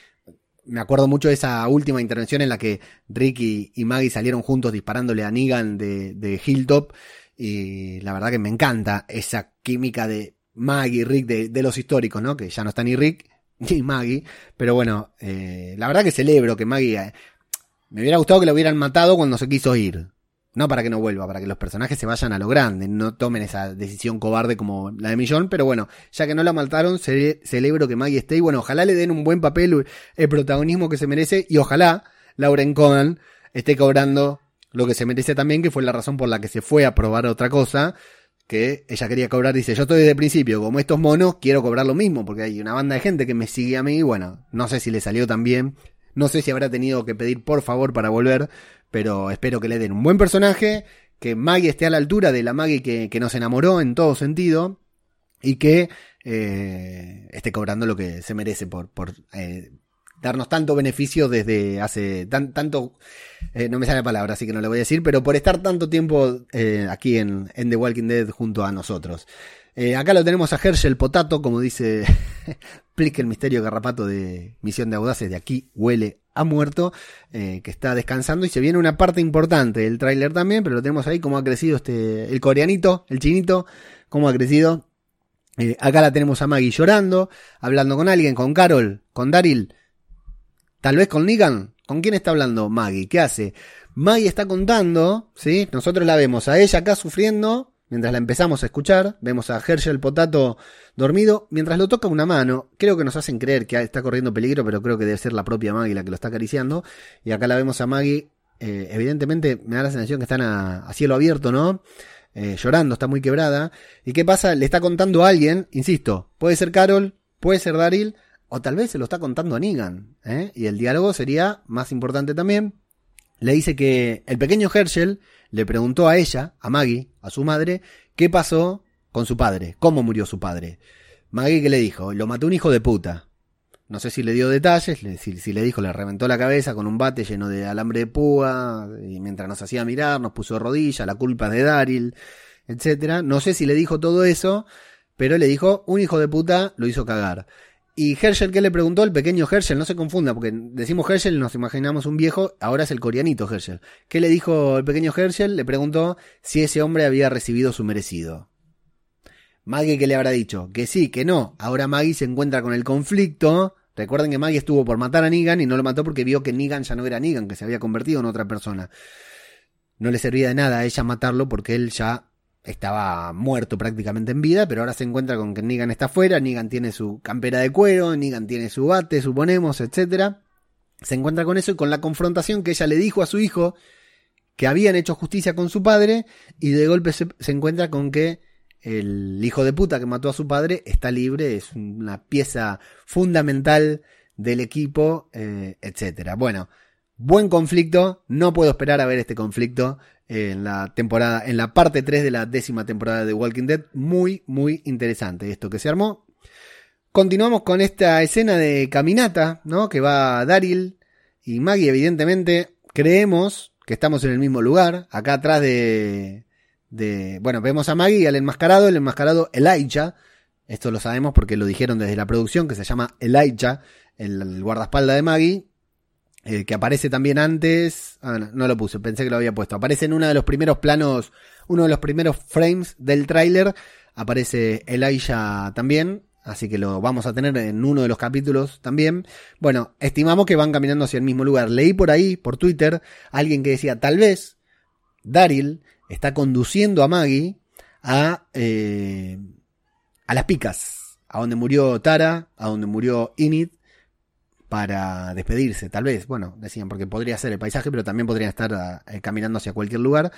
me acuerdo mucho de esa última intervención en la que Rick y, Maggie salieron juntos disparándole a Negan de, Hilltop. Y la verdad que me encanta esa química de Maggie y Rick de, los históricos, ¿no? Que ya no está ni Rick ni Maggie. Pero bueno, eh, la verdad que celebro que Maggie... eh, me hubiera gustado que lo hubieran matado cuando se quiso ir. No para que no vuelva, para que los personajes se vayan a lo grande, no tomen esa decisión cobarde como la de Millón, pero bueno, ya que no la mataron, ce- celebro que Maggie esté y bueno, ojalá le den un buen papel, el protagonismo que se merece y ojalá Lauren Cohen esté cobrando lo que se merece también, que fue la razón por la que se fue a probar otra cosa, que ella quería cobrar, dice, yo estoy desde el principio, como estos monos, quiero cobrar lo mismo, porque hay una banda de gente que me sigue a mí, y bueno, no sé si le salió tan bien, no sé si habrá tenido que pedir por favor para volver, pero espero que le den un buen personaje, que Maggie esté a la altura de la Maggie que, que nos enamoró en todo sentido, y que eh, esté cobrando lo que se merece por, por eh, darnos tanto beneficio desde hace tan, tanto, eh, no me sale la palabra, así que no le voy a decir, pero por estar tanto tiempo aquí en The Walking Dead junto a nosotros. Eh, acá lo tenemos a Herschel Potato, como dice Plick el misterio garrapato de Misión de Audaces, de aquí huele a muerto, eh, que está descansando y se viene una parte importante del tráiler también, pero lo tenemos ahí como ha crecido este, el coreanito, el chinito, cómo ha crecido. Eh, acá la tenemos a Maggie llorando, hablando con alguien, con Carol, con Daryl, tal vez con Negan. ¿Con quién está hablando Maggie? ¿Qué hace? Maggie está contando, ¿sí? Nosotros la vemos a ella acá sufriendo, mientras la empezamos a escuchar. Vemos a Herschel Potato dormido, mientras lo toca una mano. Creo que nos hacen creer que está corriendo peligro, pero creo que debe ser la propia Maggie la que lo está acariciando. Y acá la vemos a Maggie, eh, evidentemente me da la sensación que están a, cielo abierto, ¿no? Eh, llorando, está muy quebrada. ¿Y qué pasa? Le está contando a alguien, insisto, puede ser Carol, puede ser Daryl, o tal vez se lo está contando a Negan. ¿eh? Y el diálogo sería más importante también. Le dice que el pequeño Herschel le preguntó a ella, a Maggie, a su madre, qué pasó con su padre, cómo murió su padre. Maggie que le dijo, lo mató un hijo de puta. No sé si le dio detalles, si, si, le dijo, le reventó la cabeza con un bate lleno de alambre de púa, y mientras nos hacía mirar, nos puso rodilla, la culpa es de Daryl, etcétera. No sé si le dijo todo eso, pero le dijo, un hijo de puta lo hizo cagar. Y Herschel, ¿qué le preguntó? El pequeño Herschel, no se confunda, porque decimos Herschel nos imaginamos un viejo, ahora es el coreanito Herschel. ¿Qué le dijo el pequeño Herschel? Le preguntó si ese hombre había recibido su merecido. Maggie, ¿qué le habrá dicho? Que sí, que no. Ahora Maggie se encuentra con el conflicto Recuerden que Maggie estuvo por matar a Negan y no lo mató porque vio que Negan ya no era Negan, que se había convertido en otra persona. No le servía de nada a ella matarlo porque él ya estaba muerto prácticamente en vida, pero ahora se encuentra con que Negan está afuera, Negan tiene su campera de cuero, Negan tiene su bate, suponemos, etcétera. Se encuentra con eso y con la confrontación que ella le dijo a su hijo que habían hecho justicia con su padre y de golpe se, encuentra con que el hijo de puta que mató a su padre está libre, es una pieza fundamental del equipo, eh, etcétera. Bueno, buen conflicto, no puedo esperar a ver este conflicto en la temporada, en la parte 3 de la décima temporada de Walking Dead, muy, muy interesante esto que se armó. Continuamos con esta escena de caminata, ¿no? Que va Daryl y Maggie, evidentemente, creemos que estamos en el mismo lugar, acá atrás de, bueno, vemos a Maggie y al enmascarado, el enmascarado Elijah, esto lo sabemos porque lo dijeron desde la producción, que se llama Elijah, el, guardaespaldas de Maggie, eh, que aparece también antes, ah, no, lo puse, pensé que lo había puesto, aparece en uno de los primeros planos, uno de los primeros frames del tráiler, aparece Elijah también, así que lo vamos a tener en uno de los capítulos también. Bueno, estimamos que van caminando hacia el mismo lugar. Leí por ahí, por Twitter, alguien que decía, tal vez Daryl está conduciendo a Maggie a, eh, a las picas, a donde murió Tara, a donde murió Inid, para despedirse, tal vez, bueno, decían, porque podría ser el paisaje, pero también podrían estar eh, caminando hacia cualquier lugar.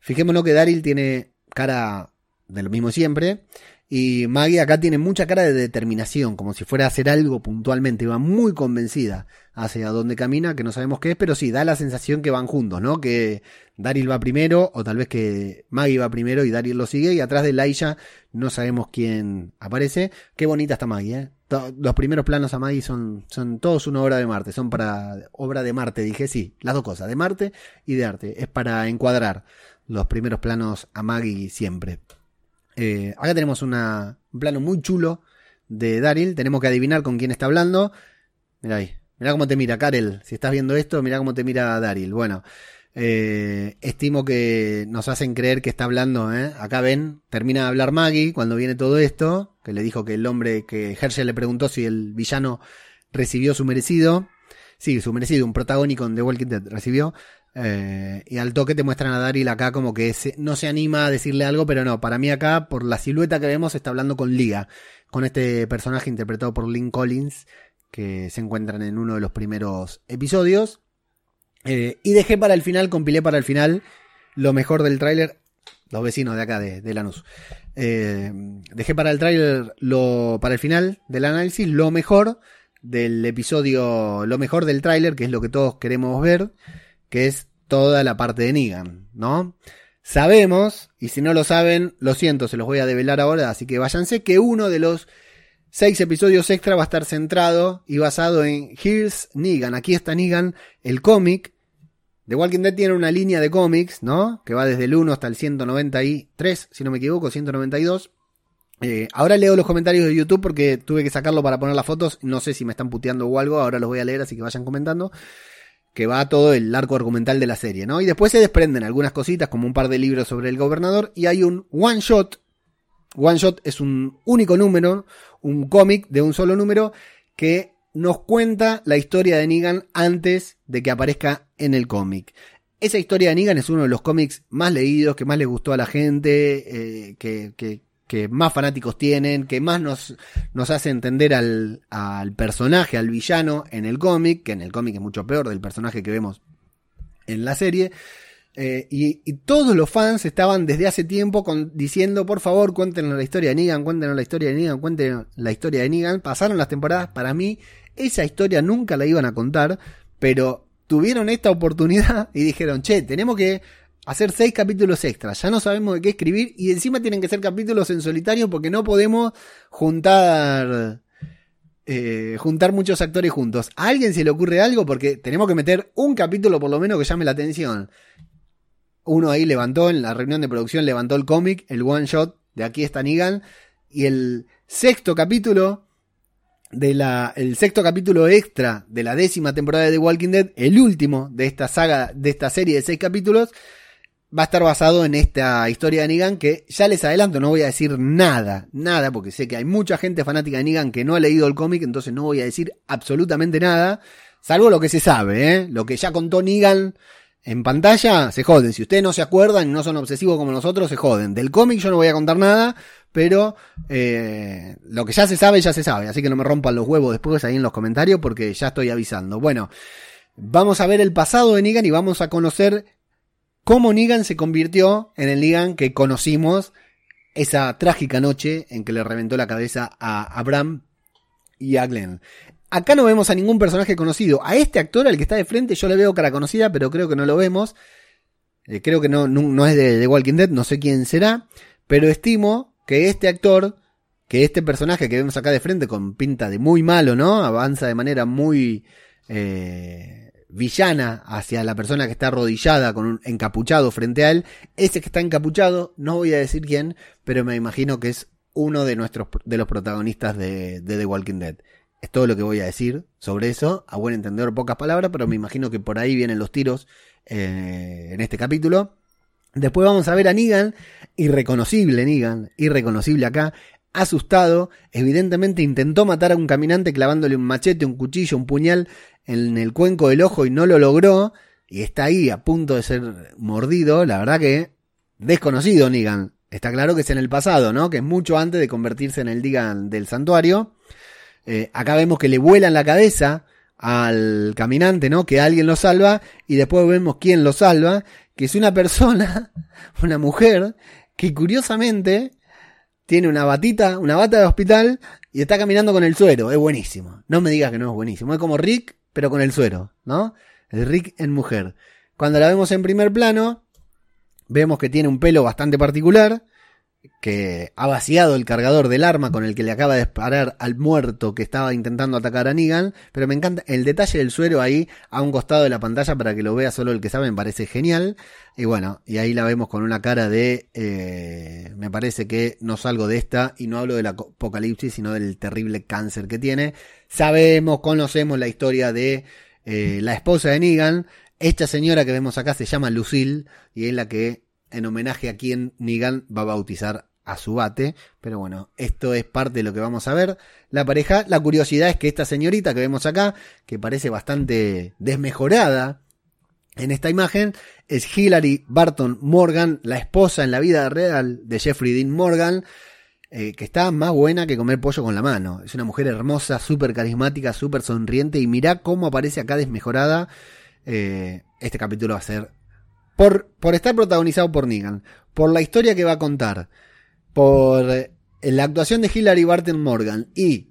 Fijémonos que Daryl tiene cara de lo mismo siempre, y Maggie acá tiene mucha cara de determinación, como si fuera a hacer algo puntualmente, va muy convencida hacia donde camina, que no sabemos qué es, pero sí, da la sensación que van juntos, ¿no? Que Daryl va primero, o tal vez que Maggie va primero y Daryl lo sigue, y atrás de Laisha no sabemos quién aparece. Qué bonita está Maggie, ¿eh? Los primeros planos a Maggie son, son todos una obra de Marte, son para obra de Marte, dije sí, las dos cosas, de Marte y de arte, es para encuadrar los primeros planos a Maggie siempre. Eh, acá tenemos un plano muy chulo de Daryl. Tenemos que adivinar con quién está hablando. Mira ahí. Mira cómo te mira, Karel. Si estás viendo esto, mira cómo te mira Daryl. Bueno, eh, estimo que nos hacen creer que está hablando. ¿eh? Acá ven, termina de hablar Maggie cuando viene todo esto. Que le dijo que el hombre, que Herschel le preguntó si el villano recibió su merecido. Sí, su merecido, un protagónico de The Walking Dead recibió. Eh, y al toque te muestran a Daryl acá como que no se anima a decirle algo, pero no, para mí acá, por la silueta que vemos, está hablando con Liga, con este personaje interpretado por Lynn Collins, que se encuentran en uno de los primeros episodios. Eh, y dejé para el final, compilé para el final lo mejor del tráiler, los vecinos de acá de, Lanús. Eh, dejé para el tráiler, lo, para el final del análisis, lo mejor del episodio, lo mejor del tráiler, que es lo que todos queremos ver que es toda la parte de Negan, ¿no? Sabemos, y si no lo saben, lo siento, se los voy a develar ahora, así que váyanse, que uno de los seis episodios extra va a estar centrado y basado en Here's Negan. Aquí está Negan, el cómic. The Walking Dead tiene una línea de cómics, ¿no? Que va desde el 1 hasta el 193, si no me equivoco, 192. Eh, ahora leo los comentarios de YouTube porque tuve que sacarlo para poner las fotos. No sé si me están puteando o algo, ahora los voy a leer, así que vayan comentando que va todo el arco argumental de la serie, ¿no? Y después se desprenden algunas cositas, como un par de libros sobre el gobernador, y hay un one shot, One Shot es un único número, un cómic de un solo número que nos cuenta la historia de Negan antes de que aparezca en el cómic. Esa historia de Negan es uno de los cómics más leídos, que más le gustó a la gente, eh, que, que, que, más fanáticos tienen, que más nos, nos hace entender al, al personaje, al villano en el cómic, que en el cómic es mucho peor del personaje que vemos en la serie. Eh, y, todos los fans estaban desde hace tiempo diciendo, por favor, cuéntenos la historia de Negan, cuéntenos la historia de Negan, cuéntenos la historia de Negan. Pasaron las temporadas, para mí, esa historia nunca la iban a contar, pero tuvieron esta oportunidad y dijeron, che, tenemos que hacer seis capítulos extras, ya no sabemos de qué escribir y encima tienen que ser capítulos en solitario porque no podemos juntar... Eh, juntar muchos actores juntos. ¿A alguien se le ocurre algo? Porque tenemos que meter un capítulo por lo menos que llame la atención uno ahí levantó, en la reunión de producción levantó el cómic, el one shot de aquí está Negan, y el sexto capítulo de la, el sexto capítulo extra de la décima temporada de The Walking Dead, el último de esta saga, de esta serie de seis capítulos, va a estar basado en esta historia de Negan que ya les adelanto, no voy a decir nada, nada, porque sé que hay mucha gente fanática de Negan que no ha leído el cómic, entonces no voy a decir absolutamente nada, salvo lo que se sabe, ¿eh? lo que ya contó Negan en pantalla se joden. Si ustedes no se acuerdan y no son obsesivos como nosotros, se joden. Del cómic yo no voy a contar nada, pero eh, lo que ya se sabe, ya se sabe. Así que no me rompan los huevos después ahí en los comentarios porque ya estoy avisando. Bueno, vamos a ver el pasado de Negan y vamos a conocer cómo Negan se convirtió en el Negan que conocimos esa trágica noche en que le reventó la cabeza a Abraham y a Glenn. Acá no vemos a ningún personaje conocido. A este actor, al que está de frente, yo le veo cara conocida, pero creo que no lo vemos. Eh, creo que no, es de, Walking Dead, no sé quién será. Pero estimo que este actor, que este personaje que vemos acá de frente con pinta de muy malo, ¿no? Avanza de manera muy eh, villana hacia la persona que está arrodillada con un encapuchado frente a él. Ese que está encapuchado, no voy a decir quién, pero me imagino que es uno de nuestros de los protagonistas de, de The Walking Dead. Es todo lo que voy a decir sobre eso. A buen entender, pocas palabras, pero me imagino que por ahí vienen los tiros eh, en este capítulo. Después vamos a ver a Negan, irreconocible Negan, irreconocible acá, asustado, evidentemente intentó matar a un caminante clavándole un machete, un cuchillo, un puñal en el cuenco del ojo y no lo logró, y está ahí a punto de ser mordido, la verdad que desconocido Negan. Está claro que es en el pasado, ¿no? Que es mucho antes de convertirse en el Negan del santuario. Eh, acá vemos que le vuelan la cabeza al caminante, ¿no? Que alguien lo salva y después vemos quién lo salva, que es una persona, una mujer, que curiosamente tiene una batita, una bata de hospital y está caminando con el suero. Es buenísimo. No me digas que no es buenísimo. Es como Rick, pero con el suero, ¿no? El Rick en mujer. Cuando la vemos en primer plano, vemos que tiene un pelo bastante particular que ha vaciado el cargador del arma con el que le acaba de disparar al muerto que estaba intentando atacar a Negan, pero me encanta el detalle del suero ahí a un costado de la pantalla para que lo vea solo el que sabe, me parece genial. Y bueno, y ahí la vemos con una cara de, eh, me parece que no salgo de esta y no hablo del apocalipsis, sino del terrible cáncer que tiene. Sabemos, conocemos la historia de eh, la esposa de Negan. Esta señora que vemos acá se llama Lucille y es la que en homenaje a quien Negan va a bautizar a su bate. Pero bueno, esto es parte de lo que vamos a ver. La pareja, la curiosidad es que esta señorita que vemos acá, que parece bastante desmejorada en esta imagen, es Hilary Barton Morgan, la esposa en la vida real de Jeffrey Dean Morgan. Eh, que está más buena que comer pollo con la mano. Es una mujer hermosa, súper carismática, súper sonriente. Y mirá cómo aparece acá desmejorada. Eh, este capítulo va a ser por, por estar protagonizado por Negan, por la historia que va a contar, por eh, la actuación de Hilary Barton Morgan y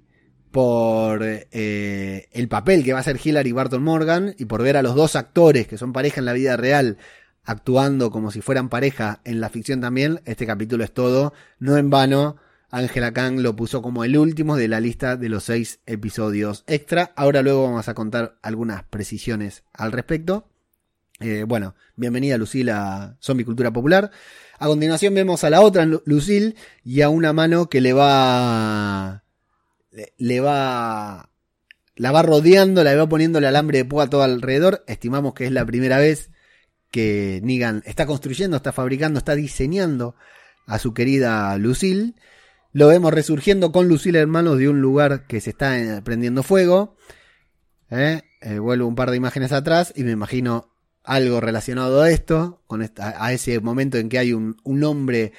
por eh, el papel que va a hacer Hilary Barton Morgan y por ver a los dos actores que son pareja en la vida real actuando como si fueran pareja en la ficción también, este capítulo es todo, no en vano. Angela Kang lo puso como el último de la lista de los seis episodios extra. Ahora luego vamos a contar algunas precisiones al respecto. Eh, bueno, bienvenida Lucille a Zombie Cultura Popular. A continuación vemos a la otra Lucille y a una mano que le va. Le, va. La va rodeando, la va poniendo el alambre de púa todo alrededor. Estimamos que es la primera vez que Negan está construyendo, está fabricando, está diseñando a su querida Lucille. Lo vemos resurgiendo con Lucille en manos de un lugar que se está eh, prendiendo fuego. Eh, vuelvo un par de imágenes atrás y me imagino algo relacionado a esto, con a ese momento en que hay un, un hombre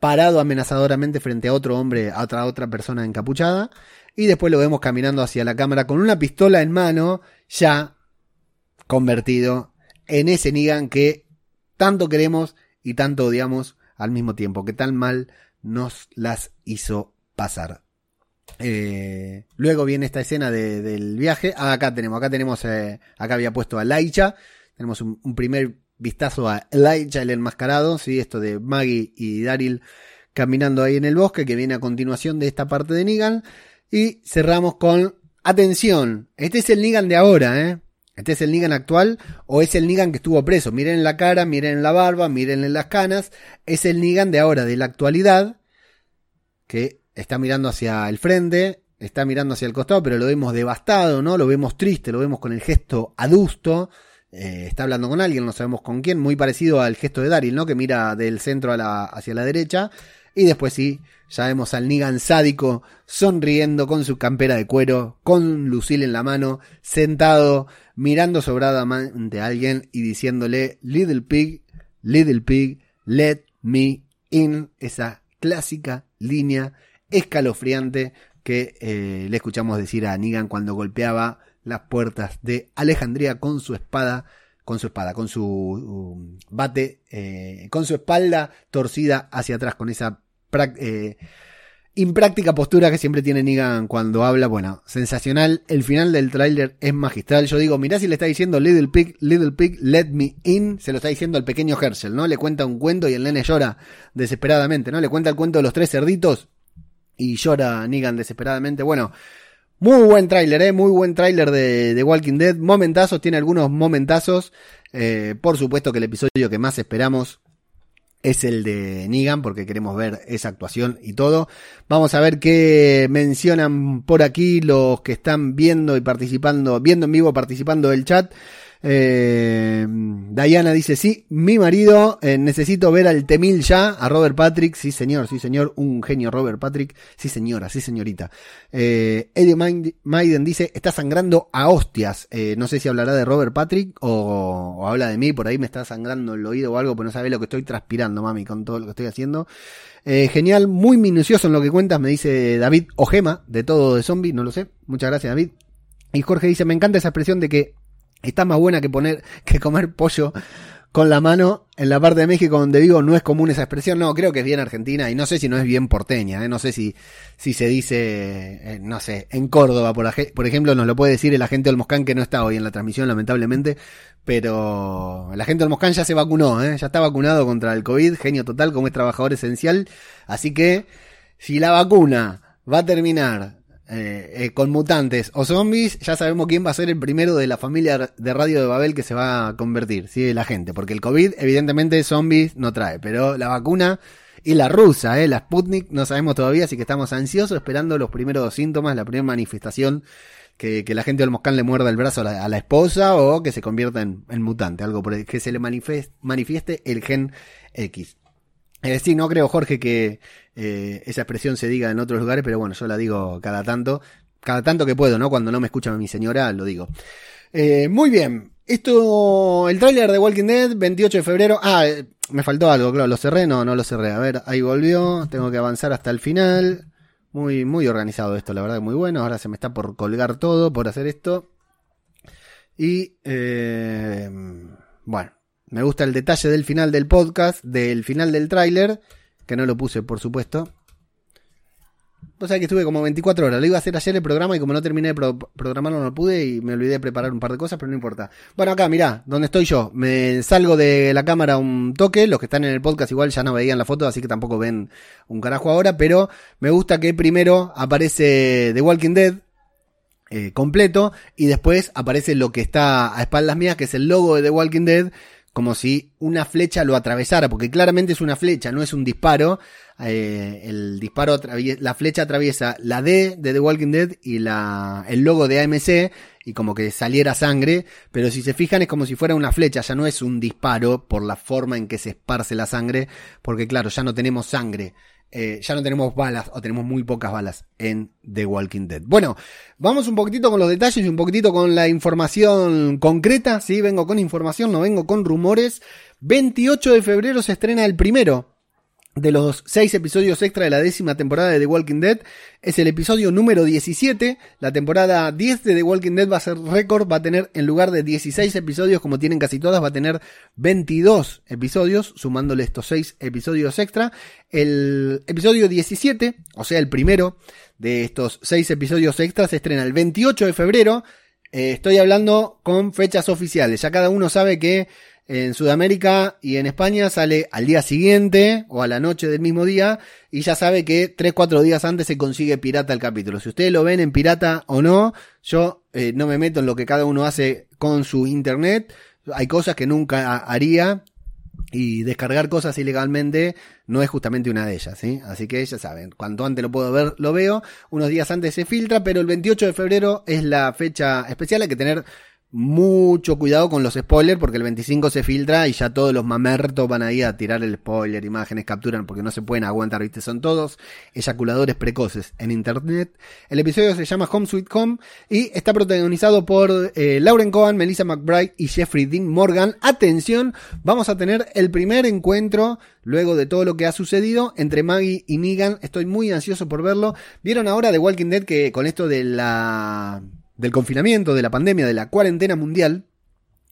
parado amenazadoramente frente a otro hombre, a otra, otra persona encapuchada. Y después lo vemos caminando hacia la cámara con una pistola en mano, ya convertido en ese Negan que tanto queremos y tanto odiamos al mismo tiempo, que tan mal nos las hizo pasar. Eh, luego viene esta escena de- del viaje. Ah, acá tenemos, acá tenemos, eh, acá había puesto a Laicha. Tenemos un, primer vistazo a Elijah el enmascarado, ¿sí? esto de Maggie y Daryl caminando ahí en el bosque, que viene a continuación de esta parte de Negan. Y cerramos con, atención, este es el Negan de ahora, ¿eh? Este es el Negan actual o es el Negan que estuvo preso. Miren la cara, miren la barba, miren las canas. Es el Negan de ahora, de la actualidad, que está mirando hacia el frente, está mirando hacia el costado, pero lo vemos devastado, ¿no? Lo vemos triste, lo vemos con el gesto adusto. Eh, está hablando con alguien, no sabemos con quién, muy parecido al gesto de Daryl, ¿no? Que mira del centro hacia la derecha. Y después sí, ya vemos al Negan sádico sonriendo con su campera de cuero, con Lucille en la mano, sentado, mirando sobradamente a alguien y diciéndole, Little Pig, Little Pig, let me in. Esa clásica línea escalofriante que eh, le escuchamos decir a Negan cuando golpeaba las puertas de Alejandría con su espada, con su espada, con su um, bate, eh, con su espalda torcida hacia atrás, con esa eh, impráctica postura que siempre tiene Negan cuando habla. Bueno, sensacional. El final del tráiler es magistral. Yo digo, mirá si le está diciendo Little Pig, Little Pig, let me in. Se lo está diciendo al pequeño Herschel, ¿no? Le cuenta un cuento y el nene llora desesperadamente, ¿no? Le cuenta el cuento de los tres cerditos y llora Negan desesperadamente. Bueno, muy buen tráiler, ¿eh? Muy buen tráiler de, Walking Dead. Momentazos, tiene algunos momentazos. Eh, por supuesto que el episodio que más esperamos es el de Negan, porque queremos ver esa actuación y todo. Vamos a ver qué mencionan por aquí los que están viendo y participando, viendo en vivo, participando del chat. Eh, Diana dice, sí, mi marido, eh, necesito ver al Temil ya, a Robert Patrick, sí señor, sí señor, un genio Robert Patrick, sí señora, sí señorita. Eh, Eddie Maiden- dice, está sangrando a hostias, Eh, no sé si hablará de Robert Patrick o, o habla de mí, por ahí me está sangrando el oído o algo, pero no sabe lo que estoy transpirando, mami, con todo lo que estoy haciendo. Eh, genial, muy minucioso en lo que cuentas, me dice David Ojema, de todo de zombie, no lo sé, muchas gracias David. Y Jorge dice, me encanta esa expresión de que Está más buena que poner, que comer pollo con la mano en la parte de México donde vivo no es común esa expresión. No, creo que es bien argentina y no sé si no es bien porteña, ¿eh? no sé si, si se dice, eh, no sé, en Córdoba, por, ejemplo, nos lo puede decir el agente Olmoscán que no está hoy en la transmisión, lamentablemente, pero el agente Olmoscán ya se vacunó, ¿eh? ya está vacunado contra el COVID, genio total, como es trabajador esencial. Así que, si la vacuna va a terminar eh, eh, con mutantes o zombies, ya sabemos quién va a ser el primero de la familia de Radio de Babel que se va a convertir, ¿sí? La gente, porque el COVID evidentemente zombies no trae, pero la vacuna y la rusa, ¿eh? la Sputnik, no sabemos todavía, así que estamos ansiosos esperando los primeros síntomas, la primera manifestación que, que la gente del Moscán le muerda el brazo a la, esposa o que se convierta en, mutante, algo por el, que se le manifieste el gen X. Eh, sí, no creo, Jorge, que eh, esa expresión se diga en otros lugares, pero bueno, yo la digo cada tanto, cada tanto que puedo, ¿no? Cuando no me escucha mi señora, lo digo. Eh, muy bien, esto, el tráiler de Walking Dead, 28 de febrero. Ah, eh, me faltó algo, claro, lo cerré, no, no lo cerré. A ver, ahí volvió, tengo que avanzar hasta el final. Muy, muy organizado esto, la verdad muy bueno. Ahora se me está por colgar todo por hacer esto. Y, eh, bueno, me gusta el detalle del final del podcast, del final del tráiler, que no lo puse, por supuesto. O sea que estuve como 24 horas. Lo iba a hacer ayer el programa y como no terminé de pro- programarlo no pude y me olvidé de preparar un par de cosas, pero no importa. Bueno, acá, mirá, donde estoy yo. Me salgo de la cámara un toque. Los que están en el podcast igual ya no veían la foto, así que tampoco ven un carajo ahora. Pero me gusta que primero aparece The Walking Dead, eh, completo y después aparece lo que está a espaldas mías, que es el logo de The Walking Dead, como si una flecha lo atravesara, porque claramente es una flecha, no es un disparo. eh, el disparo, la flecha atraviesa la D de The Walking Dead y la, el logo de AMC y como que saliera sangre, pero si se fijan es como si fuera una flecha, ya no es un disparo por la forma en que se esparce la sangre, porque claro, ya no tenemos sangre. Eh, ya no tenemos balas o tenemos muy pocas balas en The Walking Dead. Bueno, vamos un poquitito con los detalles y un poquitito con la información concreta. Sí, vengo con información, no vengo con rumores. 28 de febrero se estrena el primero de los seis episodios extra de la décima temporada de The Walking Dead. Es el episodio número 17. La temporada 10 de The Walking Dead va a ser récord. Va a tener, en lugar de 16 episodios, como tienen casi todas, va a tener 22 episodios, sumándole estos seis episodios extra. El episodio 17, o sea, el primero de estos seis episodios extras, se estrena el 28 de febrero. Eh, estoy hablando con fechas oficiales. Ya cada uno sabe que en Sudamérica y en España sale al día siguiente o a la noche del mismo día y ya sabe que 3-4 días antes se consigue pirata el capítulo. Si ustedes lo ven en pirata o no, yo eh, no me meto en lo que cada uno hace con su internet. Hay cosas que nunca haría y descargar cosas ilegalmente no es justamente una de ellas, ¿sí? Así que ya saben, cuanto antes lo puedo ver, lo veo. Unos días antes se filtra, pero el 28 de febrero es la fecha especial. Hay que tener mucho cuidado con los spoilers porque el 25 se filtra y ya todos los mamertos van ahí a tirar el spoiler, imágenes capturan porque no se pueden aguantar, ¿viste? Son todos eyaculadores precoces en internet. El episodio se llama Home Sweet Home y está protagonizado por eh, Lauren Cohen, Melissa McBride y Jeffrey Dean Morgan. Atención, vamos a tener el primer encuentro luego de todo lo que ha sucedido entre Maggie y Negan. Estoy muy ansioso por verlo. Vieron ahora The Walking Dead que con esto de la del confinamiento, de la pandemia, de la cuarentena mundial,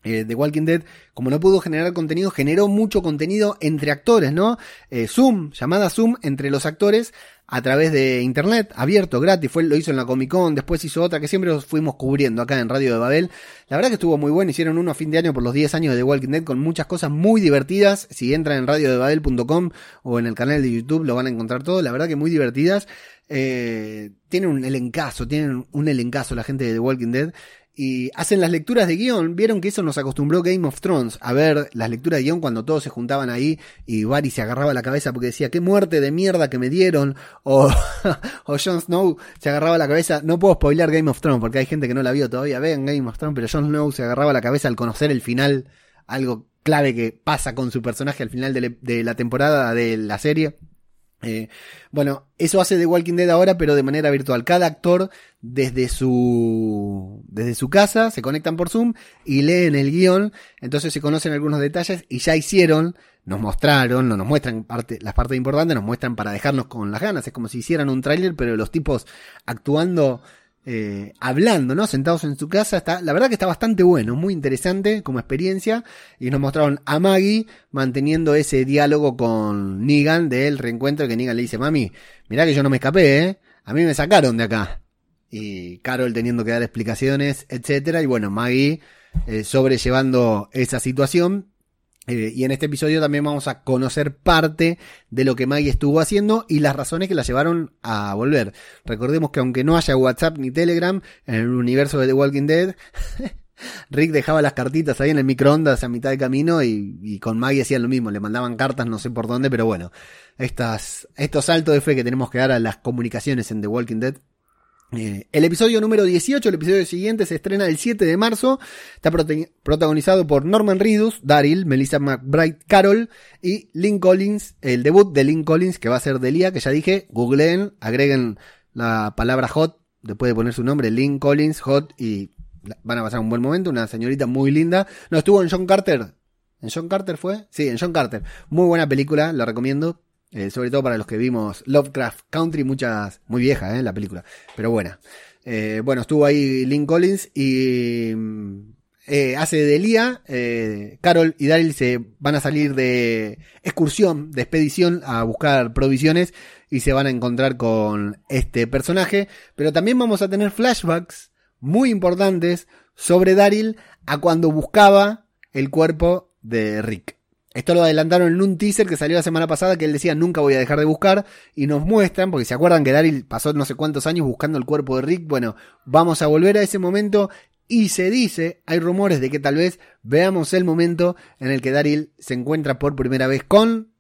eh, The Walking Dead, como no pudo generar contenido, generó mucho contenido entre actores, ¿no? Eh, Zoom, llamada Zoom entre los actores a través de internet, abierto, gratis, fue, lo hizo en la Comic Con, después hizo otra que siempre los fuimos cubriendo acá en Radio de Babel. La verdad que estuvo muy bueno, hicieron uno a fin de año por los 10 años de The Walking Dead con muchas cosas muy divertidas. Si entran en radiodebabel.com o en el canal de YouTube lo van a encontrar todo, la verdad que muy divertidas. Eh, tienen un elencazo, tienen un elencazo la gente de The Walking Dead y hacen las lecturas de guion. Vieron que eso nos acostumbró Game of Thrones a ver las lecturas de guion cuando todos se juntaban ahí y Barry se agarraba la cabeza porque decía, qué muerte de mierda que me dieron. O, o Jon Snow se agarraba la cabeza. No puedo spoiler Game of Thrones porque hay gente que no la vio todavía. Vean Game of Thrones, pero Jon Snow se agarraba la cabeza al conocer el final. Algo clave que pasa con su personaje al final de, la temporada de la serie. Eh, bueno, eso hace The Walking Dead ahora, pero de manera virtual. Cada actor desde su desde su casa se conectan por Zoom y leen el guion, entonces se conocen algunos detalles y ya hicieron, nos mostraron, no nos muestran las partes importantes, nos muestran para dejarnos con las ganas. Es como si hicieran un tráiler, pero los tipos actuando eh, hablando, ¿no? Sentados en su casa. Está, la verdad que está bastante bueno, muy interesante como experiencia. Y nos mostraron a Maggie manteniendo ese diálogo con Negan del reencuentro que Negan le dice, mami, mirá que yo no me escapé, ¿eh? A mí me sacaron de acá. Y Carol teniendo que dar explicaciones, etcétera. Y bueno, Maggie eh, sobrellevando esa situación. Eh, y en este episodio también vamos a conocer parte de lo que Maggie estuvo haciendo y las razones que la llevaron a volver. Recordemos que aunque no haya WhatsApp ni Telegram en el universo de The Walking Dead, Rick dejaba las cartitas ahí en el microondas a mitad de camino y, y con Maggie hacían lo mismo, le mandaban cartas no sé por dónde, pero bueno, estas, estos saltos de fe que tenemos que dar a las comunicaciones en The Walking Dead eh, el episodio número 18, el episodio siguiente, se estrena el 7 de marzo. Está protagonizado por Norman Reedus, Daryl, Melissa McBride, Carol y Lynn Collins, el debut de Lynn Collins, que va a ser Delia, que ya dije, googleen, agreguen la palabra hot, después de poner su nombre, Lynn Collins, hot, y van a pasar un buen momento, una señorita muy linda. No, estuvo en John Carter. ¿En John Carter fue? Sí, en John Carter. Muy buena película, la recomiendo. Eh, sobre todo para los que vimos Lovecraft Country, muchas, muy vieja, eh, la película, pero buena. Eh, bueno, estuvo ahí Lynn Collins y mm, eh, hace de eh, Carol y Daryl se van a salir de excursión, de expedición a buscar provisiones y se van a encontrar con este personaje, pero también vamos a tener flashbacks muy importantes sobre Daryl a cuando buscaba el cuerpo de Rick. Esto lo adelantaron en un teaser que salió la semana pasada que él decía nunca voy a dejar de buscar y nos muestran, porque se acuerdan que Daryl pasó no sé cuántos años buscando el cuerpo de Rick, bueno, vamos a volver a ese momento y se dice, hay rumores de que tal vez veamos el momento en el que Daryl se encuentra por primera vez con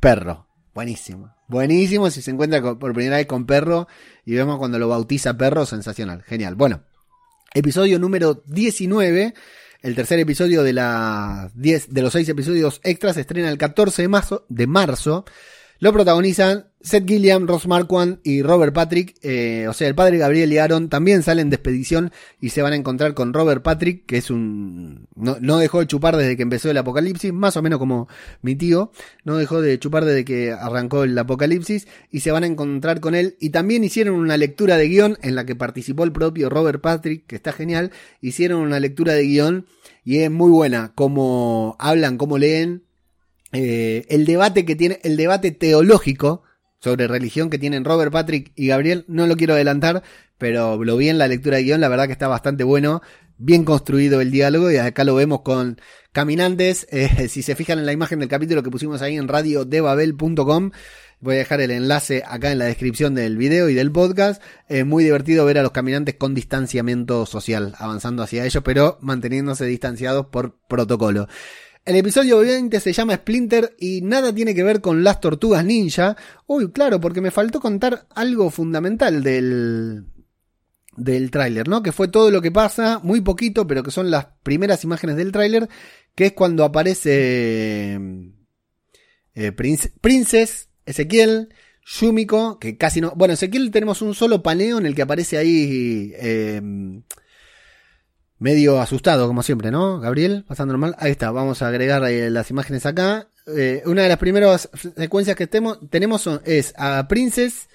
perro. Buenísimo. Buenísimo, si se encuentra por primera vez con perro y vemos cuando lo bautiza perro, sensacional, genial. Bueno, episodio número 19, el tercer episodio de, la 10, de los seis episodios extras, se estrena el 14 de marzo. De marzo. Lo protagonizan Seth Gilliam, Ross Marquand y Robert Patrick. eh, o sea, el padre Gabriel y Aaron también salen de expedición y se van a encontrar con Robert Patrick, que es un... No, no dejó de chupar desde que empezó el apocalipsis, más o menos como mi tío. No dejó de chupar desde que arrancó el apocalipsis y se van a encontrar con él. Y también hicieron una lectura de guion en la que participó el propio Robert Patrick, que está genial. Hicieron una lectura de guion y es muy buena. Cómo hablan, cómo leen. Eh, el debate que tiene, el debate teológico sobre religión que tienen Robert Patrick y Gabriel, no lo quiero adelantar, pero lo vi en la lectura de guion, la verdad que está bastante bueno, bien construido el diálogo y acá lo vemos con caminantes, eh, si se fijan en la imagen del capítulo que pusimos ahí en radiodebabel.com, voy a dejar el enlace acá en la descripción del video y del podcast, es muy divertido ver a los caminantes con distanciamiento social, avanzando hacia ellos, pero manteniéndose distanciados por protocolo. El episodio 20 se llama Splinter y nada tiene que ver con las tortugas ninja. Uy, claro, porque me faltó contar algo fundamental del, del tráiler, ¿no? Que fue todo lo que pasa, muy poquito, pero que son las primeras imágenes del tráiler, que es cuando aparece eh, Prince- Princess, Ezequiel, Yumiko, que casi no... Bueno, Ezequiel tenemos un solo paneo en el que aparece ahí... eh, medio asustado, como siempre, ¿no? Gabriel, pasando mal. Ahí está, vamos a agregar las imágenes acá. Eh, una de las primeras secuencias que temo- tenemos son- es a Princess,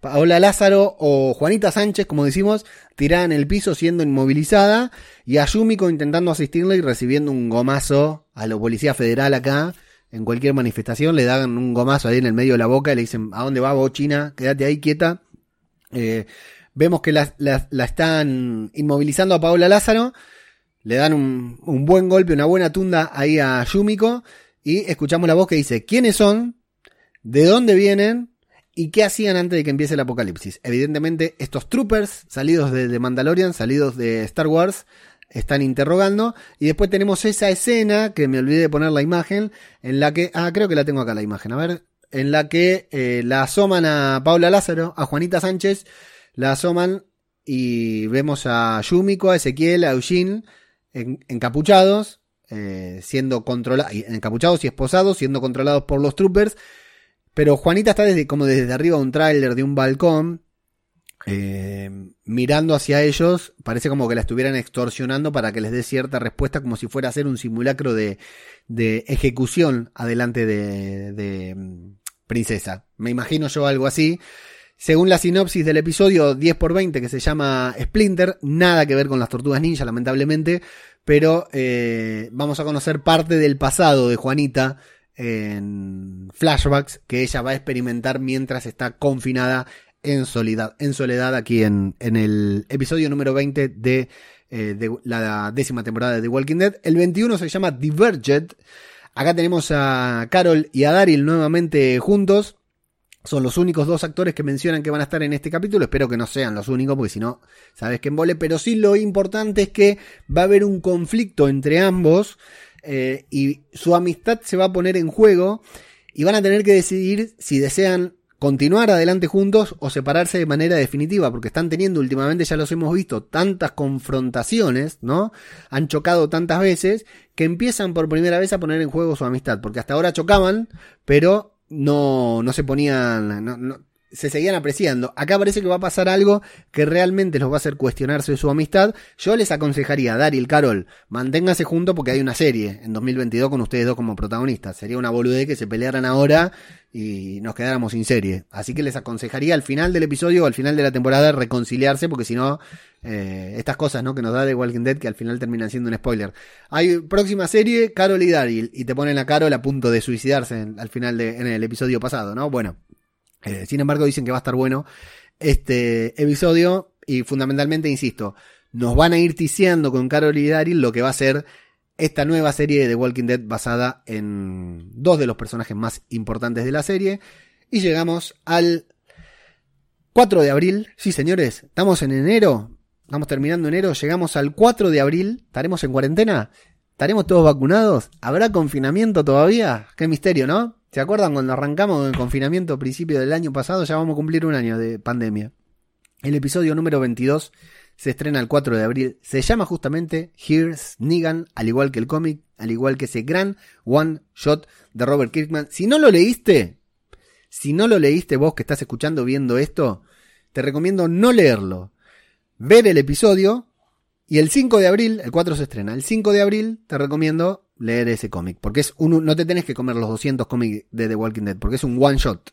Paola Lázaro o Juanita Sánchez, como decimos, tirada en el piso siendo inmovilizada, y a Yumiko intentando asistirle y recibiendo un gomazo a la Policía Federal acá. En cualquier manifestación le dan un gomazo ahí en el medio de la boca y le dicen, ¿a dónde va vos, China? Quédate ahí quieta. Eh, vemos que la, están inmovilizando a Paola Lázaro. Le dan un, buen golpe, una buena tunda ahí a Yumiko. Y escuchamos la voz que dice, ¿quiénes son? ¿De dónde vienen? ¿Y qué hacían antes de que empiece el apocalipsis? Evidentemente, estos troopers salidos de, de Mandalorian, salidos de Star Wars, están interrogando. Y después tenemos esa escena, que me olvidé de poner la imagen, en la que... Ah, creo que la tengo acá la imagen. A ver. En la que eh, la asoman a Paula Lázaro, a Juanita Sánchez, la asoman y vemos a Yumiko, a Ezequiel, a Eugene en- encapuchados, eh, siendo controlados, encapuchados y esposados, siendo controlados por los troopers. Pero Juanita está desde, como desde arriba un tráiler de un balcón, eh, mirando hacia ellos, parece como que la estuvieran extorsionando para que les dé cierta respuesta, como si fuera a hacer un simulacro de, de ejecución adelante de, de mm, Princesa. Me imagino yo algo así. Según la sinopsis del episodio 10 por 20 que se llama Splinter, nada que ver con las tortugas ninja, lamentablemente, pero eh, vamos a conocer parte del pasado de Juanita en flashbacks que ella va a experimentar mientras está confinada en soledad, en soledad aquí en, el episodio número 20 de, eh, de la décima temporada de The Walking Dead. El 21 se llama Diverged. Acá tenemos a Carol y a Daryl nuevamente juntos. Son los únicos dos actores que mencionan que van a estar en este capítulo. Espero que no sean los únicos, porque si no, sabes que embole. Pero sí lo importante es que va a haber un conflicto entre ambos. eh, y su amistad se va a poner en juego. Y van a tener que decidir si desean continuar adelante juntos o separarse de manera definitiva. Porque están teniendo últimamente, ya los hemos visto, tantas confrontaciones, ¿no? Han chocado tantas veces que empiezan por primera vez a poner en juego su amistad. Porque hasta ahora chocaban, pero no, no se ponían, no, no- se seguían apreciando. Acá parece que va a pasar algo que realmente los va a hacer cuestionarse de su amistad. Yo les aconsejaría, Daryl, Carol, manténganse juntos porque hay una serie en 2022 con ustedes dos como protagonistas. Sería una boludez que se pelearan ahora y nos quedáramos sin serie. Así que les aconsejaría al final del episodio o al final de la temporada reconciliarse porque si no, eh, estas cosas ¿no? que nos da The Walking Dead que al final terminan siendo un spoiler. Hay próxima serie, Carol y Daryl, y te ponen a Carol a punto de suicidarse al final de, en el episodio pasado, ¿no? Bueno, eh, sin embargo dicen que va a estar bueno este episodio y fundamentalmente, insisto, nos van a ir ticiando con Carol y Daryl lo que va a ser esta nueva serie de The Walking Dead basada en dos de los personajes más importantes de la serie. Y llegamos al 4 de abril. Sí, señores, estamos en enero. Estamos terminando enero. Llegamos al 4 de abril. ¿Estaremos en cuarentena? ¿Estaremos todos vacunados? ¿Habrá confinamiento todavía? Qué misterio, ¿no? ¿Se acuerdan cuando arrancamos el confinamiento a principio del año pasado? Ya vamos a cumplir un año de pandemia. El episodio número 22 se estrena el 4 de abril. Se llama justamente Here's Negan, al igual que el cómic, al igual que ese gran one shot de Robert Kirkman. Si no lo leíste, si no lo leíste vos que estás escuchando, viendo esto, te recomiendo no leerlo. Ver el episodio y el 5 de abril, el 4 se estrena. El 5 de abril te recomiendo leer ese cómic. Porque es un, no te tenés que comer los 200 cómics de The Walking Dead. Porque es un one shot.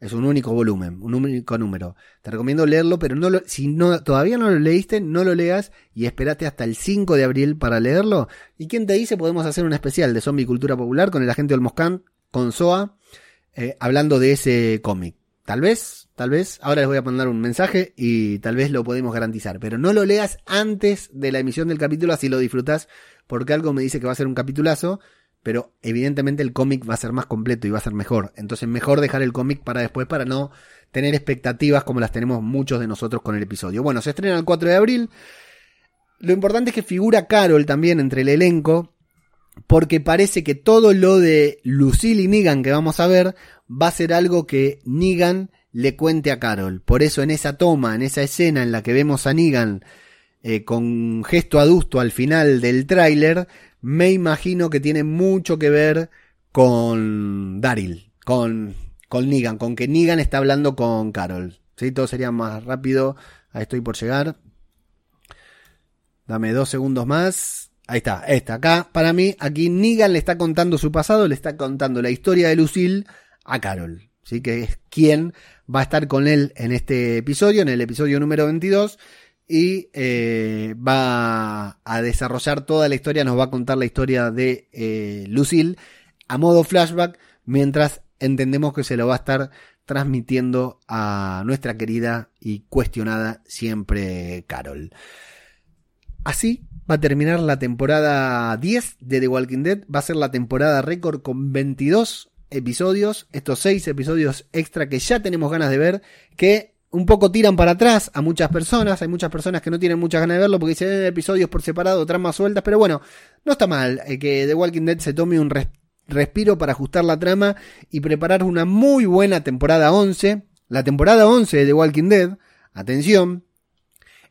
Es un único volumen, un único número. Te recomiendo leerlo, pero no lo, si no, todavía no lo leíste, no lo leas y espérate hasta el 5 de abril para leerlo. ¿Y quién te dice? Podemos hacer un especial de zombie cultura popular con el agente Olmoscan, con Soa, eh, hablando de ese cómic. Tal vez, tal vez, ahora les voy a mandar un mensaje y tal vez lo podemos garantizar. Pero no lo leas antes de la emisión del capítulo, así lo disfrutas, porque algo me dice que va a ser un capitulazo pero evidentemente el cómic va a ser más completo y va a ser mejor. Entonces mejor dejar el cómic para después para no tener expectativas como las tenemos muchos de nosotros con el episodio. Bueno, se estrena el 4 de abril. Lo importante es que figura Carol también entre el elenco, porque parece que todo lo de Lucille y Negan que vamos a ver va a ser algo que Negan le cuente a Carol. Por eso en esa toma, en esa escena en la que vemos a Negan eh, con gesto adusto al final del tráiler, me imagino que tiene mucho que ver con Daryl, con, con Negan, con que Negan está hablando con Carol. ¿sí? Todo sería más rápido. Ahí estoy por llegar. Dame dos segundos más. Ahí está, esta. Acá, para mí, aquí Negan le está contando su pasado, le está contando la historia de Lucille a Carol. ¿sí? Que es quien va a estar con él en este episodio, en el episodio número 22 y eh, va a desarrollar toda la historia, nos va a contar la historia de eh, Lucille a modo flashback, mientras entendemos que se lo va a estar transmitiendo a nuestra querida y cuestionada siempre Carol. Así va a terminar la temporada 10 de The Walking Dead, va a ser la temporada récord con 22 episodios, estos 6 episodios extra que ya tenemos ganas de ver, que un poco tiran para atrás a muchas personas. Hay muchas personas que no tienen muchas ganas de verlo porque dicen episodios por separado, tramas sueltas. Pero bueno, no está mal eh, que The Walking Dead se tome un respiro para ajustar la trama y preparar una muy buena temporada 11. La temporada 11 de The Walking Dead, atención,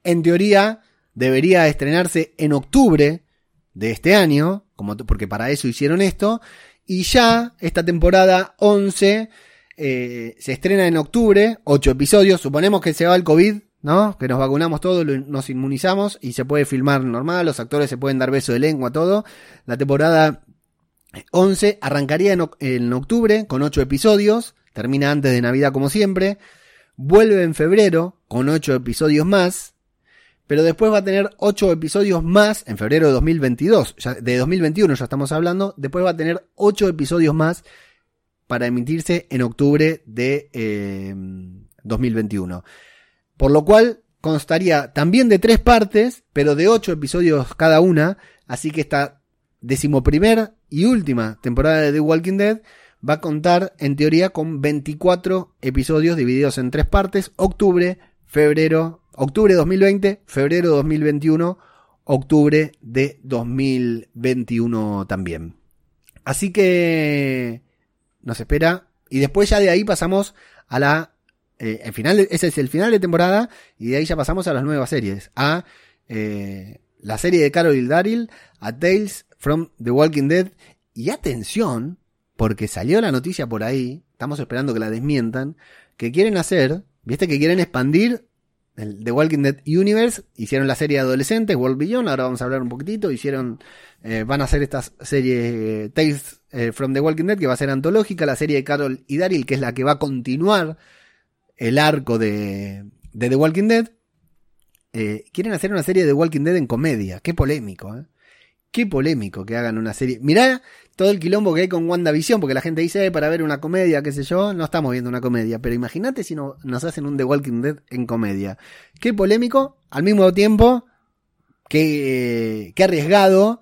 en teoría debería estrenarse en octubre de este año, como porque para eso hicieron esto. Y ya esta temporada 11 eh, se estrena en octubre, ocho episodios, suponemos que se va el COVID, ¿no? Que nos vacunamos todos, nos inmunizamos y se puede filmar normal, los actores se pueden dar beso de lengua, todo. La temporada 11 arrancaría en, en octubre con ocho episodios, termina antes de Navidad como siempre, vuelve en febrero con ocho episodios más, pero después va a tener ocho episodios más en febrero de 2022, ya, de 2021 ya estamos hablando, después va a tener ocho episodios más para emitirse en octubre de 2021. Eh, Por lo cual constaría también de tres partes, pero de ocho episodios cada una, así que esta decimoprimer y última temporada de The Walking Dead va a contar en teoría con 24 episodios divididos en tres partes, octubre, febrero, octubre 2020, febrero 2021, octubre de 2021 también. Así que nos espera. Y después ya de ahí pasamos a la... Eh, final, ese es el final de temporada y de ahí ya pasamos a las nuevas series. A eh, la serie de Carol y Daryl, a Tales from The Walking Dead. Y atención, porque salió la noticia por ahí, estamos esperando que la desmientan, que quieren hacer, viste que quieren expandir el The Walking Dead Universe, hicieron la serie de adolescentes, World Beyond, ahora vamos a hablar un poquitito, hicieron, eh, van a hacer esta serie Tales eh, from the Walking Dead, que va a ser antológica, la serie de Carol y Daryl, que es la que va a continuar el arco de, de The Walking Dead. Eh, quieren hacer una serie de The Walking Dead en comedia. Qué polémico, ¿eh? Qué polémico que hagan una serie. Mirá todo el quilombo que hay con WandaVision, porque la gente dice, eh, para ver una comedia, qué sé yo, no estamos viendo una comedia. Pero imagínate si no, nos hacen un The Walking Dead en comedia. Qué polémico, al mismo tiempo, qué, qué arriesgado.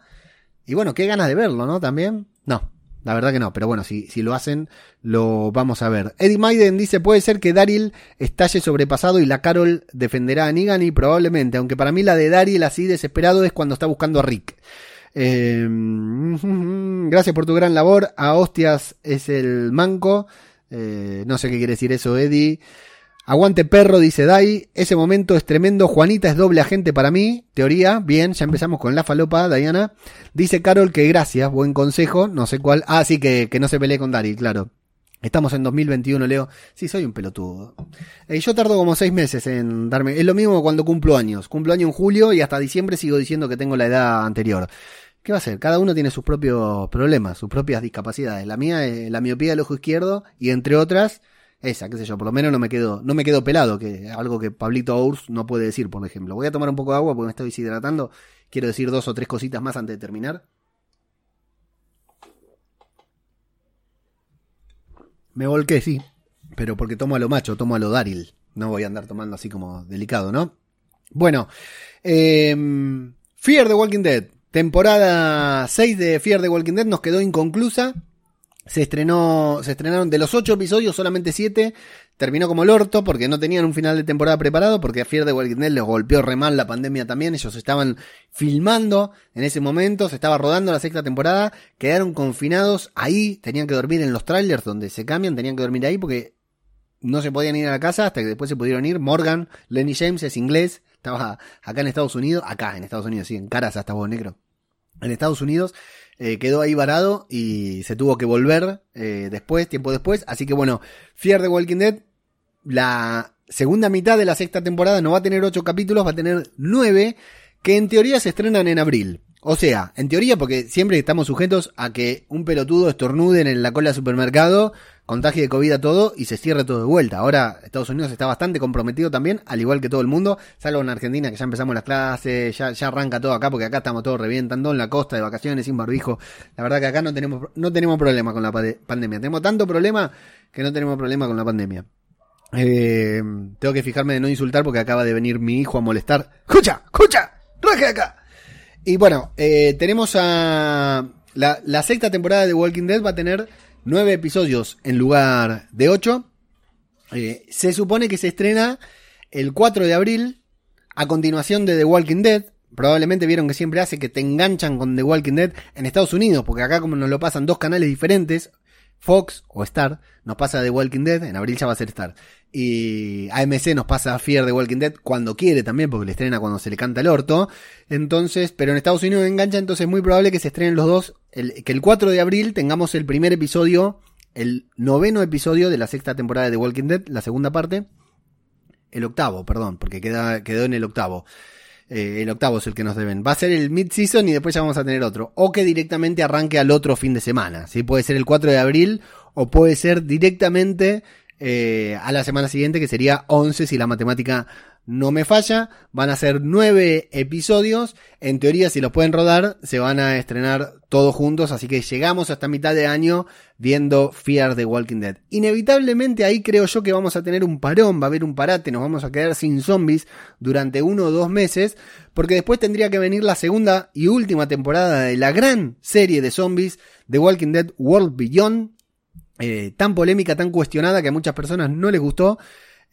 Y bueno, qué ganas de verlo, ¿no? También. No, la verdad que no, pero bueno, si, si lo hacen, lo vamos a ver. Eddie Maiden dice, puede ser que Daryl estalle sobrepasado y la Carol defenderá a Negan y probablemente, aunque para mí la de Daryl así desesperado es cuando está buscando a Rick. Eh, gracias por tu gran labor. A hostias es el manco. Eh, no sé qué quiere decir eso, Eddie. Aguante perro, dice Dai. Ese momento es tremendo. Juanita es doble agente para mí. Teoría. Bien, ya empezamos con la falopa, Diana. Dice Carol que gracias, buen consejo. No sé cuál. Ah, sí, que, que no se pelee con Dari, claro. Estamos en 2021, Leo. Sí, soy un pelotudo. Eh, yo tardo como seis meses en darme. Es lo mismo cuando cumplo años. Cumplo año en julio y hasta diciembre sigo diciendo que tengo la edad anterior. ¿Qué va a ser? Cada uno tiene sus propios problemas, sus propias discapacidades. La mía es la miopía del ojo izquierdo y entre otras, esa, qué sé yo, por lo menos no me quedo, no me quedo pelado, que algo que Pablito Ours no puede decir, por ejemplo. Voy a tomar un poco de agua porque me estoy deshidratando. Quiero decir dos o tres cositas más antes de terminar. Me volqué, sí. Pero porque tomo a lo macho, tomo a lo Daryl. No voy a andar tomando así como delicado, ¿no? Bueno, eh, Fear the Walking Dead. Temporada 6 de Fear the Walking Dead nos quedó inconclusa. Se estrenó, se estrenaron de los 8 episodios, solamente 7. Terminó como el orto porque no tenían un final de temporada preparado porque a Fear the Walking Dead les golpeó re mal la pandemia también. Ellos estaban filmando en ese momento, se estaba rodando la sexta temporada, quedaron confinados ahí, tenían que dormir en los trailers donde se cambian, tenían que dormir ahí porque no se podían ir a la casa hasta que después se pudieron ir. Morgan, Lenny James es inglés, estaba acá en Estados Unidos, acá en Estados Unidos, sí, en Caras hasta vos negro. En Estados Unidos eh, quedó ahí varado y se tuvo que volver eh, después, tiempo después. Así que bueno, Fear the Walking Dead, la segunda mitad de la sexta temporada no va a tener ocho capítulos, va a tener nueve, que en teoría se estrenan en abril. O sea, en teoría, porque siempre estamos sujetos a que un pelotudo estornude en la cola del supermercado, contagie de COVID a todo y se cierre todo de vuelta. Ahora Estados Unidos está bastante comprometido también, al igual que todo el mundo, salvo en Argentina que ya empezamos las clases, ya, ya arranca todo acá porque acá estamos todos revientando en la costa de vacaciones sin barbijo. La verdad que acá no tenemos, no tenemos problema con la pandemia. Tenemos tanto problema que no tenemos problema con la pandemia. Eh, tengo que fijarme de no insultar porque acaba de venir mi hijo a molestar. ¡Escucha! ¡Escucha! ¡Raje acá! Y bueno, eh, tenemos a. La, la sexta temporada de Walking Dead va a tener nueve episodios en lugar de ocho. Eh, se supone que se estrena el 4 de abril, a continuación de The Walking Dead. Probablemente vieron que siempre hace que te enganchan con The Walking Dead en Estados Unidos, porque acá como nos lo pasan dos canales diferentes, Fox o Star, nos pasa The Walking Dead, en abril ya va a ser Star. Y AMC nos pasa Fear The Walking Dead cuando quiere también, porque le estrena cuando se le canta el orto. Entonces, pero en Estados Unidos engancha, entonces es muy probable que se estrenen los dos, el- que el 4 de abril tengamos el primer episodio, el noveno episodio de la sexta temporada de Walking Dead, la segunda parte. El octavo, perdón, porque quedó en el octavo. Eh, el octavo es el que nos deben. Va a ser el mid-season y después ya vamos a tener otro. O que directamente arranque al otro fin de semana. ¿sí? Puede ser el 4 de abril o puede ser directamente eh, a la semana siguiente, que sería 11 si la matemática no me falla. Van a ser nueve episodios. En teoría, si los pueden rodar, se van a estrenar todos juntos. Así que llegamos hasta mitad de año viendo Fear the Walking Dead. Inevitablemente ahí creo yo que vamos a tener un parón, va a haber un parate, nos vamos a quedar sin zombies durante uno o dos meses. Porque después tendría que venir la segunda y última temporada de la gran serie de zombies The Walking Dead World Beyond. Eh, tan polémica, tan cuestionada que a muchas personas no les gustó.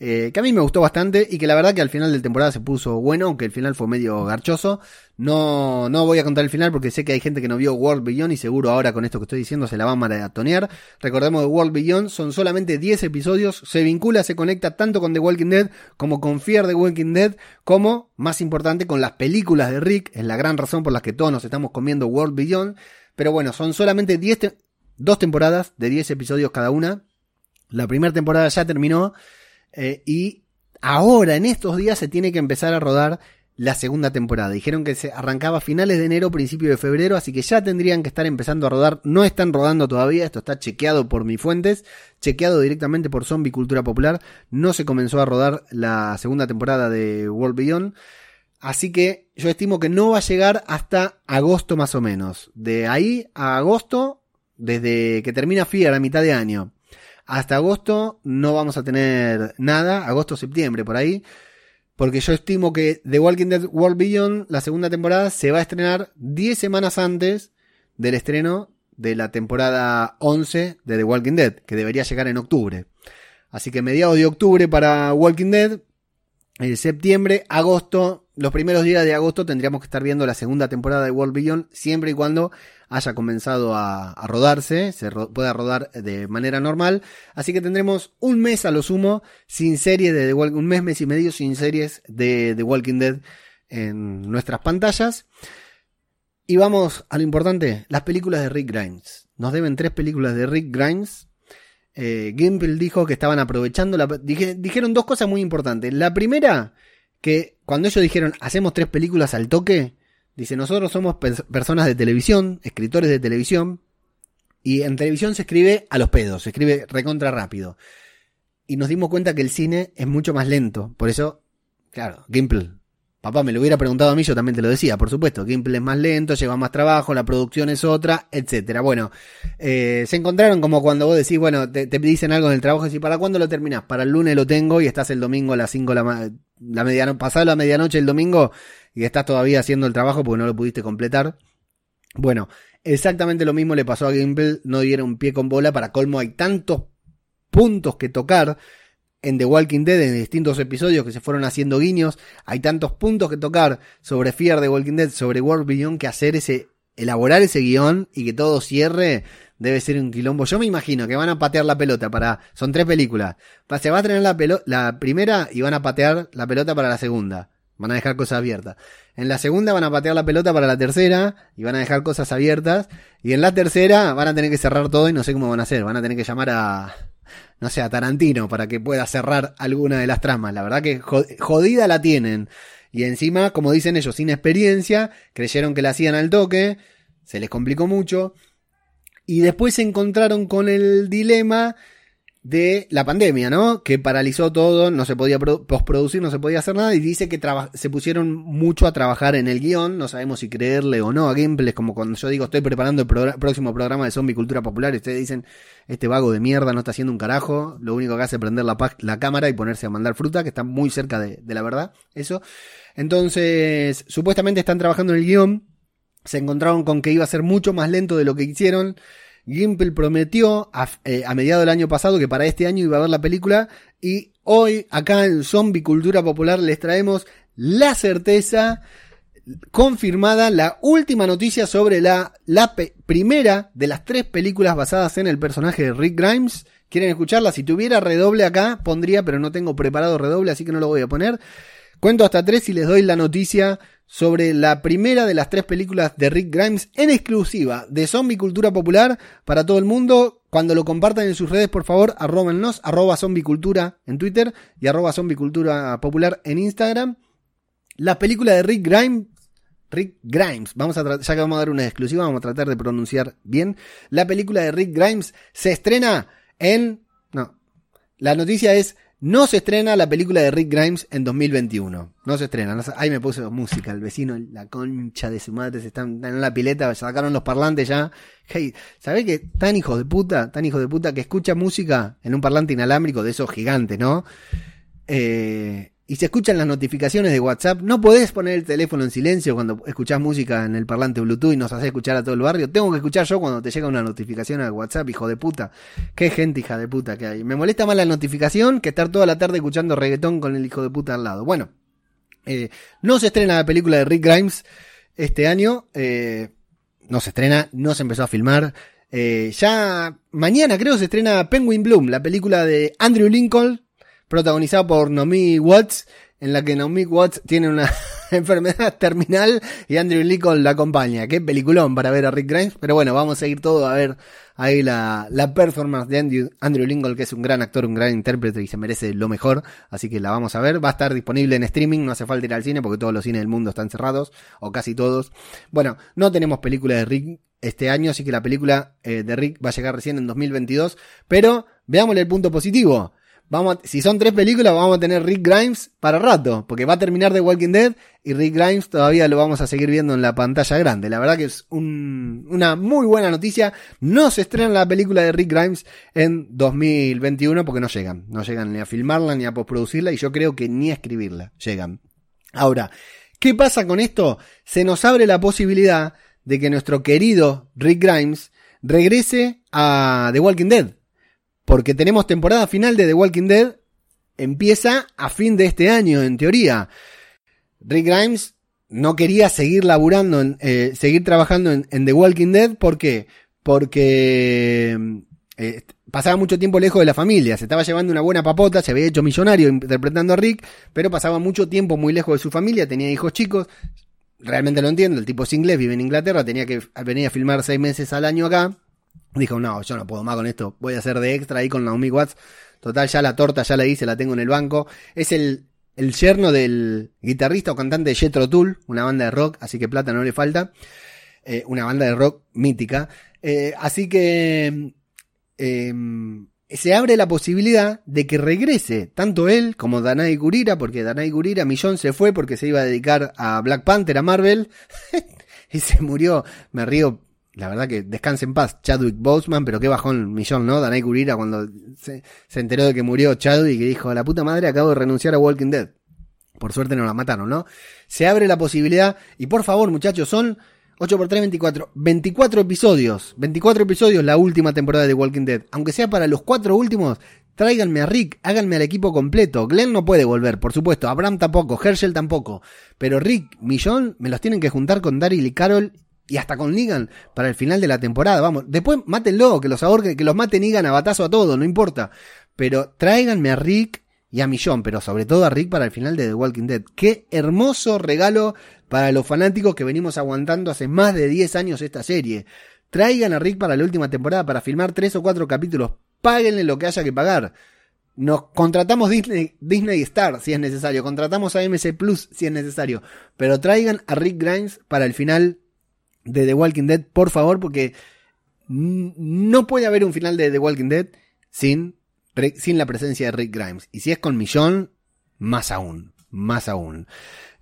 eh, que a mí me gustó bastante y que la verdad que al final de temporada se puso bueno, aunque el final fue medio garchoso. No, no voy a contar el final porque sé que hay gente que no vio World Beyond y seguro ahora con esto que estoy diciendo se la va a maratonear. Recordemos que World Beyond son solamente 10 episodios, se vincula, se conecta tanto con The Walking Dead como con Fear the Walking Dead, como, más importante, con las películas de Rick, es la gran razón por la que todos nos estamos comiendo World Beyond. Pero bueno, son solamente 10 te- dos temporadas de 10 episodios cada una. La primera temporada ya terminó eh, y ahora en estos días se tiene que empezar a rodar la segunda temporada. Dijeron que se arrancaba a finales de enero, principio de febrero, así que ya tendrían que estar empezando a rodar. No están rodando todavía, esto está chequeado por mis fuentes, chequeado directamente por Zombie Cultura Popular. No se comenzó a rodar la segunda temporada de World Beyond. Así que yo estimo que no va a llegar hasta agosto más o menos. De ahí a agosto, desde que termina Fear a mitad de año, hasta agosto no vamos a tener nada, agosto-septiembre por ahí. Porque yo estimo que The Walking Dead World Beyond, la segunda temporada, se va a estrenar 10 semanas antes del estreno de la temporada 11 de The Walking Dead, que debería llegar en octubre. Así que mediados de octubre para Walking Dead, eh, septiembre, agosto, los primeros días de agosto tendríamos que estar viendo la segunda temporada de World Beyond, siempre y cuando haya comenzado a, rodarse, se pueda rodar de manera normal. Así que tendremos un mes a lo sumo sin serie de The Walking un mes, mes y medio sin series de The Walking Dead en nuestras pantallas. Y vamos a lo importante, las películas de Rick Grimes. Nos deben tres películas de Rick Grimes. Eh, Gimple dijo que estaban aprovechando dijeron dos cosas muy importantes. La primera, que cuando ellos dijeron hacemos tres películas al toque, dice nosotros somos pers- personas de televisión, escritores de televisión, y en televisión se escribe a los pedos, se escribe recontra rápido. Y nos dimos cuenta que el cine es mucho más lento. Por eso, claro, Gimple, papá me lo hubiera preguntado a mí, yo también te lo decía, por supuesto. Gimple es más lento, lleva más trabajo, la producción es otra, etcétera. Bueno, eh, se encontraron como cuando vos decís, bueno, te, dicen algo en el trabajo y decís, ¿para cuándo lo terminás? Para el lunes lo tengo y estás el domingo a las 5 de la, la medianoche, pasada la medianoche el domingo y estás todavía haciendo el trabajo porque no lo pudiste completar. Bueno, exactamente lo mismo le pasó a Gimple, no dieron pie con bola, para colmo hay tantos puntos que tocar en The Walking Dead, en distintos episodios que se fueron haciendo guiños, hay tantos puntos que tocar sobre Fear The Walking Dead, sobre World Beyond, que hacer ese, elaborar ese guion y que todo cierre debe ser un quilombo. Yo me imagino que van a patear la pelota para, son tres películas, se va a tener la, pelo- la primera y van a patear la pelota para la segunda. Van a dejar cosas abiertas. En la segunda van a patear la pelota para la tercera y van a dejar cosas abiertas. Y en la tercera van a tener que cerrar todo y no sé cómo van a hacer. Van a tener que llamar a, no sé, a Tarantino para que pueda cerrar alguna de las tramas. La verdad que jo- jodida la tienen. Y encima, como dicen ellos, sin experiencia, creyeron que la hacían al toque, se les complicó mucho. Y después se encontraron con el dilema de la pandemia, ¿no? Que paralizó todo, no se podía pro- postproducir, no se podía hacer nada y dice que se pusieron mucho a trabajar en el guion, no sabemos si creerle o no a Gameplay, como cuando yo digo estoy preparando el próximo programa de Zombie Cultura Popular y ustedes dicen este vago de mierda no está haciendo un carajo, lo único que hace es prender la cámara y ponerse a mandar fruta, que está muy cerca de, de la verdad, eso. Entonces, supuestamente están trabajando en el guion, se encontraron con que iba a ser mucho más lento de lo que hicieron. Gimple prometió a, eh, a mediados del año pasado que para este año iba a ver la película y hoy acá en Zombie Cultura Popular les traemos la certeza confirmada, la última noticia sobre la, la primera de las tres películas basadas en el personaje de Rick Grimes. ¿Quieren escucharla? Si tuviera redoble acá, pondría, pero no tengo preparado redoble, así que no lo voy a poner. Cuento hasta tres y les doy la noticia sobre la primera de las tres películas de Rick Grimes en exclusiva de Zombie Cultura Popular para todo el mundo. Cuando lo compartan en sus redes, por favor, arrobennos, arroba Zombie Cultura en Twitter y arroba Zombie Cultura Popular en Instagram. La película de Rick Grimes Rick Grimes, vamos a ya que vamos a dar una exclusiva, vamos a tratar de pronunciar bien. La película de Rick Grimes se estrena en. No. La noticia es. No se estrena la película de Rick Grimes en 2021. No se estrena. No ahí me puso música. El vecino, la concha de su madre, se están, están en la pileta, sacaron los parlantes ya. Hey, ¿sabés que tan hijos de puta, tan hijos de puta que escucha música en un parlante inalámbrico de esos gigantes, ¿no? Eh, y se escuchan las notificaciones de WhatsApp, no podés poner el teléfono en silencio cuando escuchás música en el parlante Bluetooth y nos haces escuchar a todo el barrio. Tengo que escuchar yo cuando te llega una notificación al WhatsApp, hijo de puta. Qué gente hija de puta que hay. Me molesta más la notificación que estar toda la tarde escuchando reggaetón con el hijo de puta al lado. Bueno, eh, no se estrena la película de Rick Grimes este año. eh, no se estrena, no se empezó a filmar. Eh, ya mañana creo se estrena Penguin Bloom, la película de Andrew Lincoln, protagonizada por Naomi Watts, en la que Naomi Watts tiene una enfermedad terminal y Andrew Lincoln la acompaña. Qué peliculón para ver a Rick Grimes, pero bueno, vamos a ir todo a ver ahí la, la performance de Andrew, Andrew Lincoln, que es un gran actor, un gran intérprete y se merece lo mejor, así que la vamos a ver. Va a estar disponible en streaming, no hace falta ir al cine porque todos los cines del mundo están cerrados, o casi todos. Bueno, no tenemos película de Rick este año, así que la película eh, de Rick va a llegar recién en 2022, pero veámosle el punto positivo. Vamos a- si son tres películas, vamos a tener Rick Grimes para rato, porque va a terminar The Walking Dead y Rick Grimes todavía lo vamos a seguir viendo en la pantalla grande. La verdad que es un- una muy buena noticia. No se estrena la película de Rick Grimes en 2021 porque no llegan. No llegan ni a filmarla ni a postproducirla y yo creo que ni a escribirla llegan. Ahora, ¿qué pasa con esto? Se nos abre la posibilidad de que nuestro querido Rick Grimes regrese a The Walking Dead. Porque tenemos temporada final de The Walking Dead. Empieza a fin de este año, en teoría. Rick Grimes no quería seguir laburando, en, eh, seguir trabajando en, en The Walking Dead. ¿Por qué? Porque eh, pasaba mucho tiempo lejos de la familia, se estaba llevando una buena papota, se había hecho millonario interpretando a Rick, pero pasaba mucho tiempo muy lejos de su familia, tenía hijos chicos. Realmente lo entiendo, el tipo es inglés, vive en Inglaterra, tenía que venir a filmar seis meses al año acá. Dijo, no, yo no puedo más con esto, voy a hacer de extra ahí con Naomi Watts. Total, ya la torta ya la hice, la tengo en el banco. Es el, el yerno del guitarrista o cantante de Jethro Tull, una banda de rock, así que plata no le falta. Eh, una banda de rock mítica. Eh, así que eh, se abre la posibilidad de que regrese tanto él como Danai Gurira, porque Danai Gurira, Millón se fue porque se iba a dedicar a Black Panther, a Marvel, y se murió. Me río la verdad que descanse en paz Chadwick Boseman, pero qué bajón millón, ¿no? Danai Gurira cuando se, enteró de que murió Chadwick y dijo, la puta madre, acabo de renunciar a Walking Dead. Por suerte no la mataron, ¿no? Se abre la posibilidad, y por favor muchachos, son 8 por 3, 24. 24 episodios. 24 episodios la última temporada de Walking Dead. Aunque sea para los cuatro últimos, tráiganme a Rick, háganme al equipo completo. Glenn no puede volver, por supuesto. Abraham tampoco, Herschel tampoco. Pero Rick, Millón, me los tienen que juntar con Daryl y Carol y hasta con Negan para el final de la temporada. Vamos, después mátenlo, que los ahorque, que los maten Negan a batazo a todo, no importa. Pero tráiganme a Rick y a Millón, pero sobre todo a Rick para el final de The Walking Dead. Qué hermoso regalo para los fanáticos que venimos aguantando hace más de 10 años esta serie. Traigan a Rick para la última temporada para filmar 3 o 4 capítulos. Páguenle lo que haya que pagar. Nos contratamos Disney, Disney Star si es necesario. Contratamos a MC Plus si es necesario. Pero traigan a Rick Grimes para el final de The Walking Dead, por favor, porque no puede haber un final de The Walking Dead sin, sin la presencia de Rick Grimes. Y si es con Millón, más aún, más aún.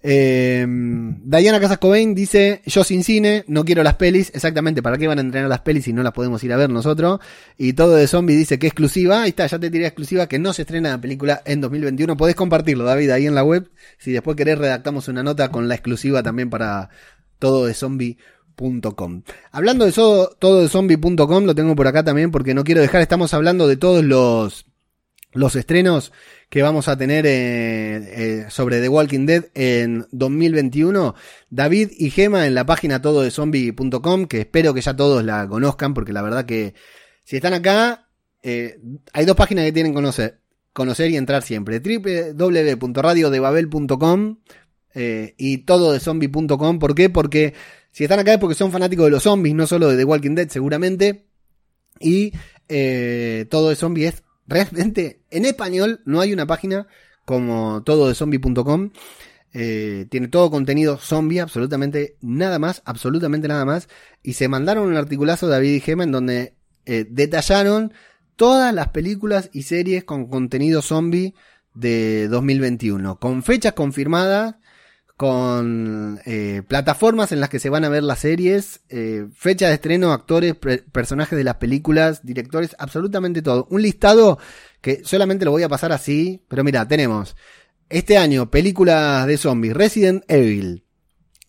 Eh, Diana Casas Cobain dice, yo sin cine, no quiero las pelis. Exactamente, ¿para qué van a entrenar las pelis si no las podemos ir a ver nosotros? Y todo de zombie dice que exclusiva. Ahí está, ya te tiré exclusiva que no se estrena la película en 2021. Podés compartirlo, David, ahí en la web. Si después querés redactamos una nota con la exclusiva también para todo de zombie. Hablando de eso, todo de zombie.com, lo tengo por acá también porque no quiero dejar, estamos hablando de todos los, los estrenos que vamos a tener eh, eh, sobre The Walking Dead en 2021. David y Gema en la página todo de zombie.com, que espero que ya todos la conozcan, porque la verdad que si están acá, eh, hay dos páginas que tienen que conocer, conocer y entrar siempre. www.radiodebabel.com eh, y todo de zombie.com. ¿Por qué? Porque si están acá es porque son fanáticos de los zombies, no solo de The Walking Dead seguramente. Y eh, todo de zombie es realmente en español. No hay una página como todo de zombie.com. Eh, tiene todo contenido zombie, absolutamente nada más, absolutamente nada más. Y se mandaron un articulazo de David y Gema en donde eh, detallaron todas las películas y series con contenido zombie de 2021, con fechas confirmadas con eh, plataformas en las que se van a ver las series, eh, fecha de estreno, actores, personajes de las películas, directores, absolutamente todo. Un listado que solamente lo voy a pasar así, pero mira, tenemos este año películas de zombies, Resident Evil,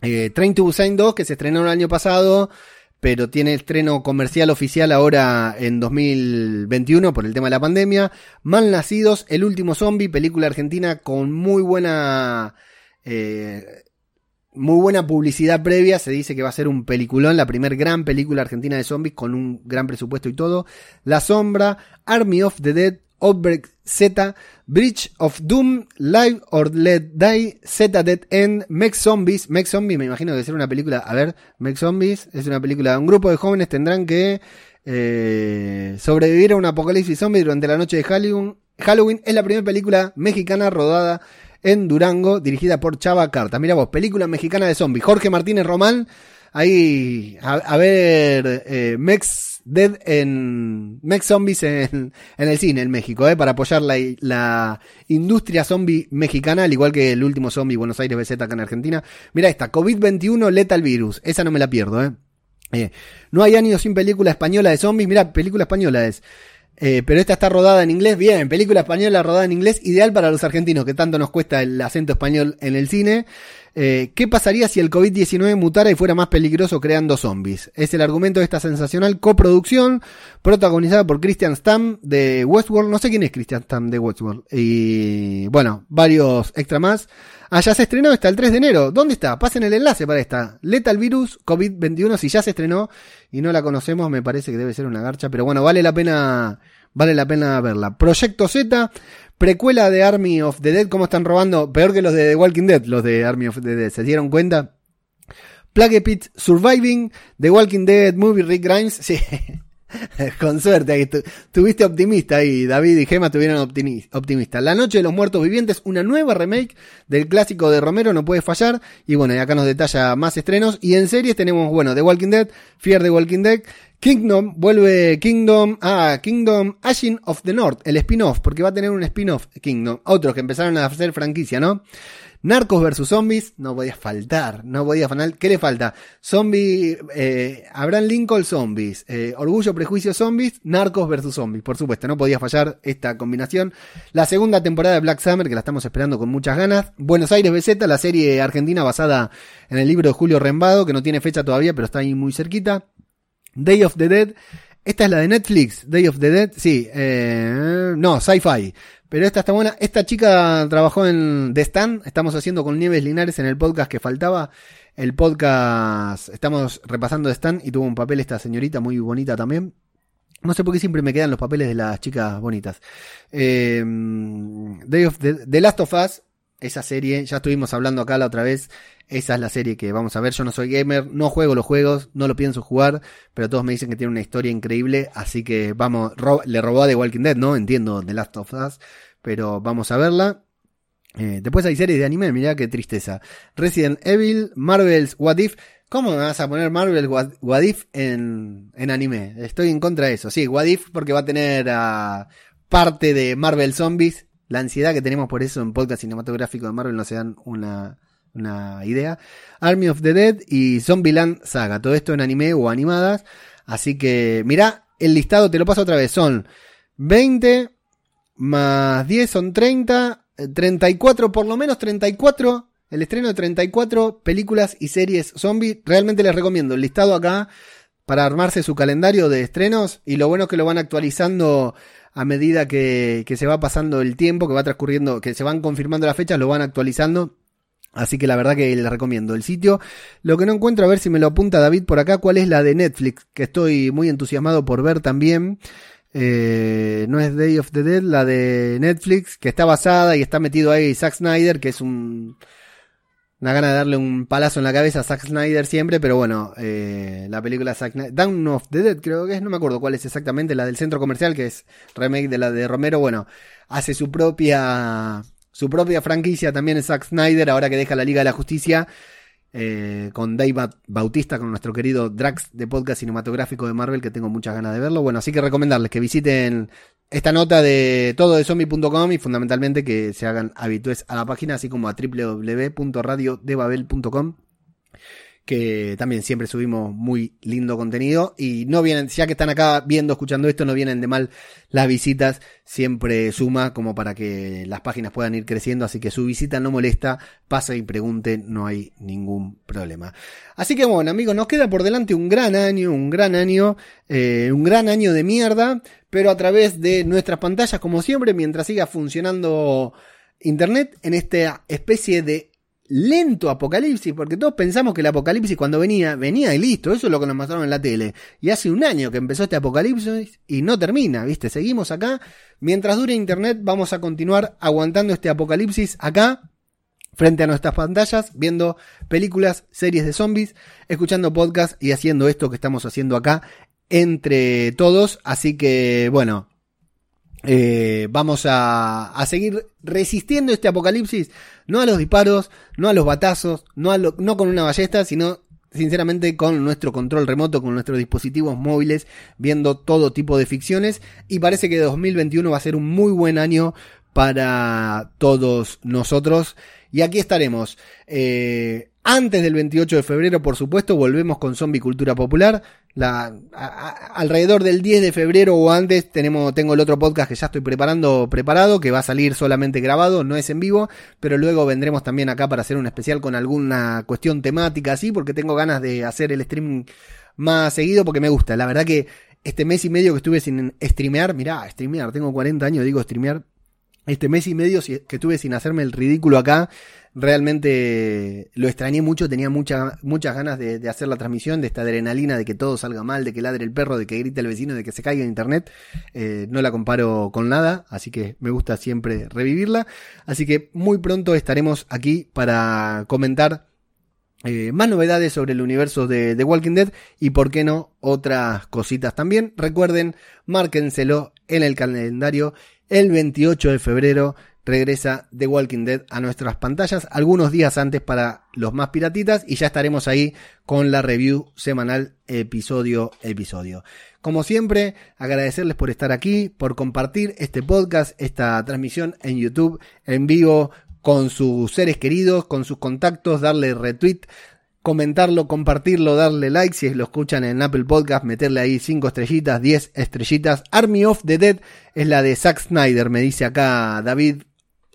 eh, Train to Busan 2 que se estrenó el año pasado, pero tiene estreno comercial oficial ahora en 2021 por el tema de la pandemia. Mal Nacidos, El último zombie, película argentina con muy buena eh, muy buena publicidad previa, se dice que va a ser un peliculón, la primer gran película argentina de zombies con un gran presupuesto y todo. La Sombra, Army of the Dead, Outbreak Z, Bridge of Doom, Live or Let Die, Z Dead End, Mex Zombies. Mex Zombies me imagino que debe ser una película, a ver, Mex Zombies es una película, un grupo de jóvenes tendrán que eh, sobrevivir a un apocalipsis zombie durante la noche de Halloween. Halloween es la primera película mexicana rodada en Durango, dirigida por Chava Carta. Mira vos, película mexicana de zombies. Jorge Martínez Román, ahí a, ver eh, Mex Dead en Mex Zombies en, en, el cine en México, eh, para apoyar la, la, industria zombie mexicana, al igual que el último zombie Buenos Aires BZ acá en Argentina. Mira esta, COVID-21 Lethal Virus, esa no me la pierdo, eh. eh. no hay años sin película española de zombies, mira, película española es eh, pero esta está rodada en inglés, bien, película española rodada en inglés, ideal para los argentinos, que tanto nos cuesta el acento español en el cine. Eh, ¿Qué pasaría si el COVID-19 mutara y fuera más peligroso creando zombies? Es el argumento de esta sensacional coproducción, protagonizada por Christian Stam de Westworld. No sé quién es Christian Stam de Westworld. Y bueno, varios extra más. Ah, ya se estrenó, está el 3 de enero. ¿Dónde está? Pasen el enlace para esta. Lethal Virus COVID-21, si ya se estrenó y no la conocemos, me parece que debe ser una garcha, pero bueno, vale la pena, vale la pena verla. Proyecto Z, precuela de Army of the Dead, ¿cómo están robando? Peor que los de The Walking Dead, los de Army of the Dead, ¿se dieron cuenta? Plague Pit Surviving, The Walking Dead, Movie Rick Grimes, sí. Con suerte, tuviste optimista ahí, David y Gema tuvieron optimista. La Noche de los Muertos Vivientes, una nueva remake del clásico de Romero, no puede fallar. Y bueno, y acá nos detalla más estrenos. Y en series tenemos, bueno, The Walking Dead, Fear the Walking Dead, Kingdom, vuelve Kingdom, ah, Kingdom Ashin of the North, el spin-off, porque va a tener un spin-off Kingdom. Otros que empezaron a hacer franquicia, ¿no? Narcos versus zombies, no podía faltar, no podía faltar. ¿Qué le falta? Zombie, eh, Abraham Lincoln zombies, eh, Orgullo, Prejuicio zombies, Narcos versus zombies, por supuesto, no podía fallar esta combinación. La segunda temporada de Black Summer, que la estamos esperando con muchas ganas. Buenos Aires BZ, la serie argentina basada en el libro de Julio Rembado, que no tiene fecha todavía, pero está ahí muy cerquita. Day of the Dead, esta es la de Netflix, Day of the Dead, sí, eh, no, sci-fi. Pero esta está buena. Esta chica trabajó en The Stand. Estamos haciendo con Nieves Linares en el podcast que faltaba. El podcast, estamos repasando The Stand y tuvo un papel esta señorita muy bonita también. No sé por qué siempre me quedan los papeles de las chicas bonitas. Eh, Day of the, the Last of Us, esa serie, ya estuvimos hablando acá la otra vez. Esa es la serie que vamos a ver. Yo no soy gamer, no juego los juegos, no lo pienso jugar, pero todos me dicen que tiene una historia increíble, así que vamos, le robó a The Walking Dead, ¿no? Entiendo The Last of Us, pero vamos a verla. Eh, después hay series de anime, mirá qué tristeza. Resident Evil, Marvel's What If. ¿Cómo me vas a poner Marvel's What, If en, en, anime? Estoy en contra de eso. Sí, What If porque va a tener a parte de Marvel Zombies. La ansiedad que tenemos por eso en podcast cinematográfico de Marvel no se dan una, una idea. Army of the Dead y Zombieland Saga. Todo esto en anime o animadas. Así que, mirá, el listado te lo paso otra vez. Son 20 más 10 son 30. 34, eh, por lo menos 34. El estreno de 34 películas y series zombie. Realmente les recomiendo el listado acá para armarse su calendario de estrenos. Y lo bueno es que lo van actualizando a medida que, se va pasando el tiempo, que va transcurriendo, que se van confirmando las fechas, lo van actualizando Así que la verdad que les recomiendo el sitio. Lo que no encuentro, a ver si me lo apunta David por acá, cuál es la de Netflix, que estoy muy entusiasmado por ver también. Eh, no es Day of the Dead, la de Netflix, que está basada y está metido ahí Zack Snyder, que es un, una gana de darle un palazo en la cabeza a Zack Snyder siempre, pero bueno, eh, la película Zack Snyder, Down of the Dead creo que es, no me acuerdo cuál es exactamente, la del centro comercial, que es remake de la de Romero, bueno, hace su propia su propia franquicia también es Zack Snyder, ahora que deja la Liga de la Justicia, eh, con Dave Bautista, con nuestro querido Drax de podcast cinematográfico de Marvel, que tengo muchas ganas de verlo. Bueno, así que recomendarles que visiten esta nota de todo de zombie.com y fundamentalmente que se hagan habitués a la página, así como a www.radiodebabel.com que también siempre subimos muy lindo contenido. Y no vienen, ya que están acá viendo, escuchando esto, no vienen de mal las visitas, siempre suma como para que las páginas puedan ir creciendo, así que su visita no molesta, pasa y pregunte, no hay ningún problema. Así que bueno, amigos, nos queda por delante un gran año, un gran año, eh, un gran año de mierda, pero a través de nuestras pantallas, como siempre, mientras siga funcionando Internet en esta especie de lento apocalipsis, porque todos pensamos que el apocalipsis cuando venía, venía y listo, eso es lo que nos mostraron en la tele. Y hace un año que empezó este apocalipsis y no termina, ¿viste? Seguimos acá. Mientras dure Internet, vamos a continuar aguantando este apocalipsis acá, frente a nuestras pantallas, viendo películas, series de zombies, escuchando podcasts y haciendo esto que estamos haciendo acá entre todos. Así que, bueno, eh, vamos a, a, seguir resistiendo este apocalipsis, no a los disparos, no a los batazos, no, a no con una ballesta, sino sinceramente con nuestro control remoto, con nuestros dispositivos móviles, viendo todo tipo de ficciones. Y parece que 2021 va a ser un muy buen año para todos nosotros. Y aquí estaremos. Eh, antes del 28 de febrero, por supuesto, volvemos con Zombie Cultura Popular. La, alrededor del 10 de febrero o antes tenemos, tengo el otro podcast que ya estoy preparando, preparado, que va a salir solamente grabado, no es en vivo, pero luego vendremos también acá para hacer un especial con alguna cuestión temática así, porque tengo ganas de hacer el stream más seguido porque me gusta. La verdad que este mes y medio que estuve sin streamear, mirá, streamear, tengo 40 años, digo streamear, este mes y medio que estuve sin hacerme el ridículo acá, realmente lo extrañé mucho, tenía mucha, muchas ganas de, hacer la transmisión, de esta adrenalina, de que todo salga mal, de que ladre el perro, de que grite el vecino, de que se caiga en internet. Eh, no la comparo con nada, así que me gusta siempre revivirla. Así que muy pronto estaremos aquí para comentar eh, más novedades sobre el universo de Walking Dead y por qué no otras cositas también. Recuerden, márquenselo en el calendario. El 28 de febrero regresa The Walking Dead a nuestras pantallas algunos días antes para los más piratitas y ya estaremos ahí con la review semanal episodio episodio. Como siempre, agradecerles por estar aquí, por compartir este podcast, esta transmisión en YouTube en vivo con sus seres queridos, con sus contactos, darle retweet, comentarlo, compartirlo, darle like si lo escuchan en Apple Podcast, meterle ahí 5 estrellitas, 10 estrellitas. Army of the Dead es la de Zack Snyder, me dice acá David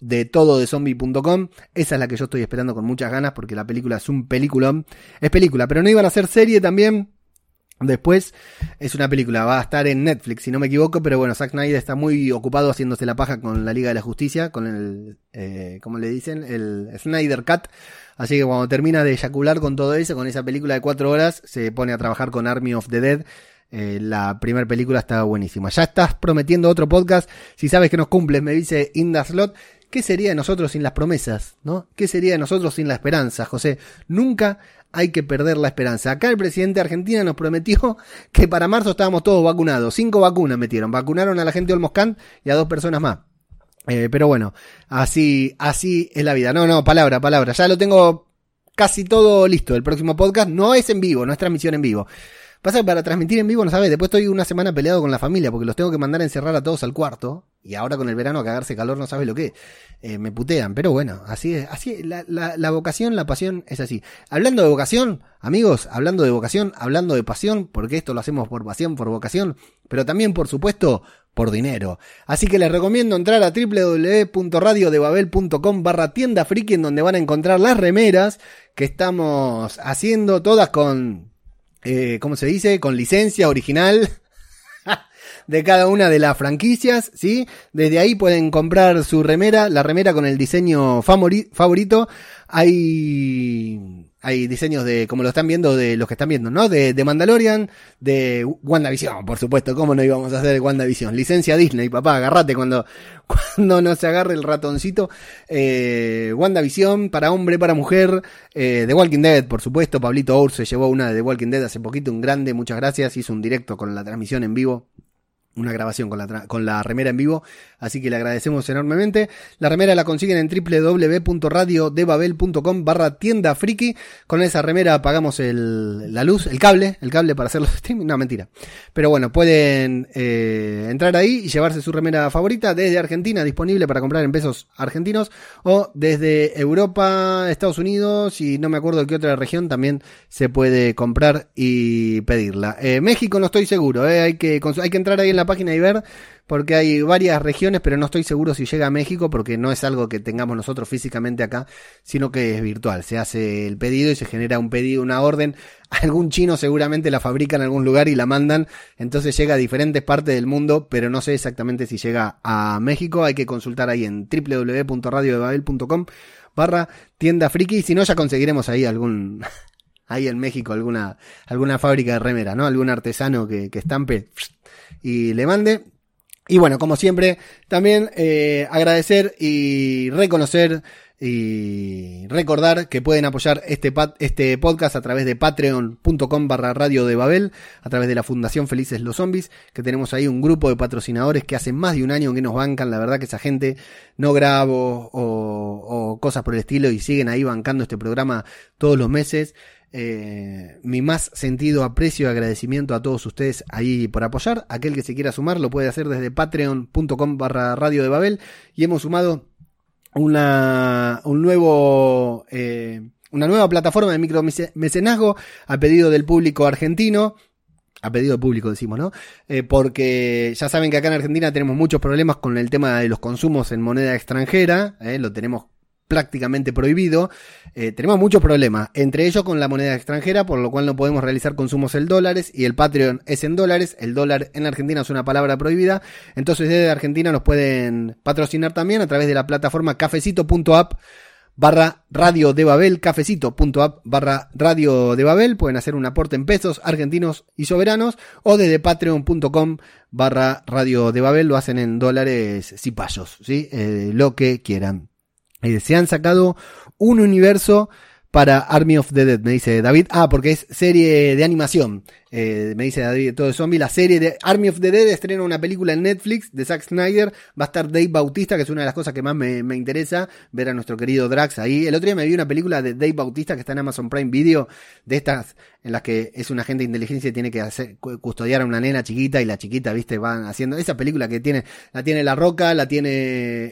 de todo de zombie.com. Esa es la que yo estoy esperando con muchas ganas porque la película es un peliculón. Es película, pero no iban a hacer serie también. Después es una película, va a estar en Netflix, si no me equivoco, pero bueno, Zack Snyder está muy ocupado haciéndose la paja con la Liga de la Justicia, con el, eh, ¿cómo le dicen? El Snyder Cut. Así que cuando termina de eyacular con todo eso, con esa película de cuatro horas, se pone a trabajar con Army of the Dead. Eh, la primera película está buenísima. Ya estás prometiendo otro podcast. Si sabes que nos cumples, me dice Inda Slot. ¿Qué sería de nosotros sin las promesas? ¿No? ¿Qué sería de nosotros sin la esperanza, José? Nunca hay que perder la esperanza. Acá el presidente de Argentina nos prometió que para marzo estábamos todos vacunados. Cinco vacunas metieron. Vacunaron a la gente de Olmoscán y a dos personas más. Eh, pero bueno, así, así es la vida. No, no, palabra, palabra. Ya lo tengo casi todo listo. El próximo podcast no es en vivo, no es transmisión en vivo. Pasa que para transmitir en vivo, no sabes, después estoy una semana peleado con la familia porque los tengo que mandar a encerrar a todos al cuarto. Y ahora con el verano cagarse calor no sabes lo que. Eh, me putean, pero bueno, así es, así es, la, la, la vocación, la pasión es así. Hablando de vocación, amigos, hablando de vocación, hablando de pasión, porque esto lo hacemos por pasión, por vocación, pero también, por supuesto, por dinero. Así que les recomiendo entrar a www.radiodebabel.com barra tienda friki en donde van a encontrar las remeras que estamos haciendo todas con, eh, ¿cómo se dice? Con licencia original de cada una de las franquicias, ¿sí? Desde ahí pueden comprar su remera, la remera con el diseño favori- favorito. Hay hay diseños de, como lo están viendo, de los que están viendo, ¿no? De, Mandalorian, de WandaVision, por supuesto, ¿cómo no íbamos a hacer WandaVision? Licencia Disney, papá, agarrate cuando, cuando no se agarre el ratoncito. Eh, WandaVision, para hombre, para mujer, eh, The Walking Dead, por supuesto, Pablito Our se llevó una de The Walking Dead hace poquito, un grande, muchas gracias, hizo un directo con la transmisión en vivo una grabación con la, con la remera en vivo, así que le agradecemos enormemente. La remera la consiguen en www.radiodebabel.com barra tienda friki. Con esa remera pagamos el, la luz, el cable, el cable para hacer los streaming, no mentira. Pero bueno, pueden eh, entrar ahí y llevarse su remera favorita desde Argentina, disponible para comprar en pesos argentinos, o desde Europa, Estados Unidos y no me acuerdo de qué otra región también se puede comprar y pedirla. Eh, México no estoy seguro, eh, hay, que, hay que entrar ahí en la página y ver porque hay varias regiones, pero no estoy seguro si llega a México porque no es algo que tengamos nosotros físicamente acá, sino que es virtual. Se hace el pedido y se genera un pedido, una orden. Algún chino seguramente la fabrica en algún lugar y la mandan, entonces llega a diferentes partes del mundo, pero no sé exactamente si llega a México. Hay que consultar ahí en www.radiodebabel.com barra tienda friki, si no ya conseguiremos ahí algún ahí en México alguna alguna fábrica de remera, ¿no? Algún artesano que, que estampe y le mande. Y bueno, como siempre, también eh, agradecer y reconocer y recordar que pueden apoyar este, este podcast a través de patreon.com barra radio de Babel, a través de la Fundación Felices los Zombies, que tenemos ahí un grupo de patrocinadores que hace más de un año que nos bancan, la verdad que esa gente no grabo o, o cosas por el estilo y siguen ahí bancando este programa todos los meses. Eh, mi más sentido aprecio y agradecimiento a todos ustedes ahí por apoyar. Aquel que se quiera sumar lo puede hacer desde patreon.com barra radio de Babel y hemos sumado una, un nuevo, eh, una nueva plataforma de micromecenazgo a pedido del público argentino. A pedido del público decimos, ¿no? Eh, porque ya saben que acá en Argentina tenemos muchos problemas con el tema de los consumos en moneda extranjera. lo tenemos prácticamente prohibido. Eh, tenemos muchos problemas, entre ellos con la moneda extranjera, por lo cual no podemos realizar consumos en dólares y el Patreon es en dólares. El dólar en Argentina es una palabra prohibida. Entonces desde Argentina nos pueden patrocinar también a través de la plataforma cafecito.app barra radio de Babel, cafecito.app barra radio de Babel. Pueden hacer un aporte en pesos argentinos y soberanos o desde patreon.com barra radio de Babel. Lo hacen en dólares cipayos, ¿sí? Eh, lo que quieran. Eh, se han sacado un universo para Army of the Dead, me dice David. Ah, porque es serie de animación. Eh, me dice David todo de zombie. La serie de Army of the Dead estrena una película en Netflix de Zack Snyder. Va a estar Dave Bautista, que es una de las cosas que más me, me, interesa. Ver a nuestro querido Drax ahí. El otro día me vi una película de Dave Bautista que está en Amazon Prime Video. De estas en las que es un agente de inteligencia y tiene que hacer, custodiar a una nena chiquita y la chiquita, viste, van haciendo. Esa película que tiene, la tiene La Roca, la tiene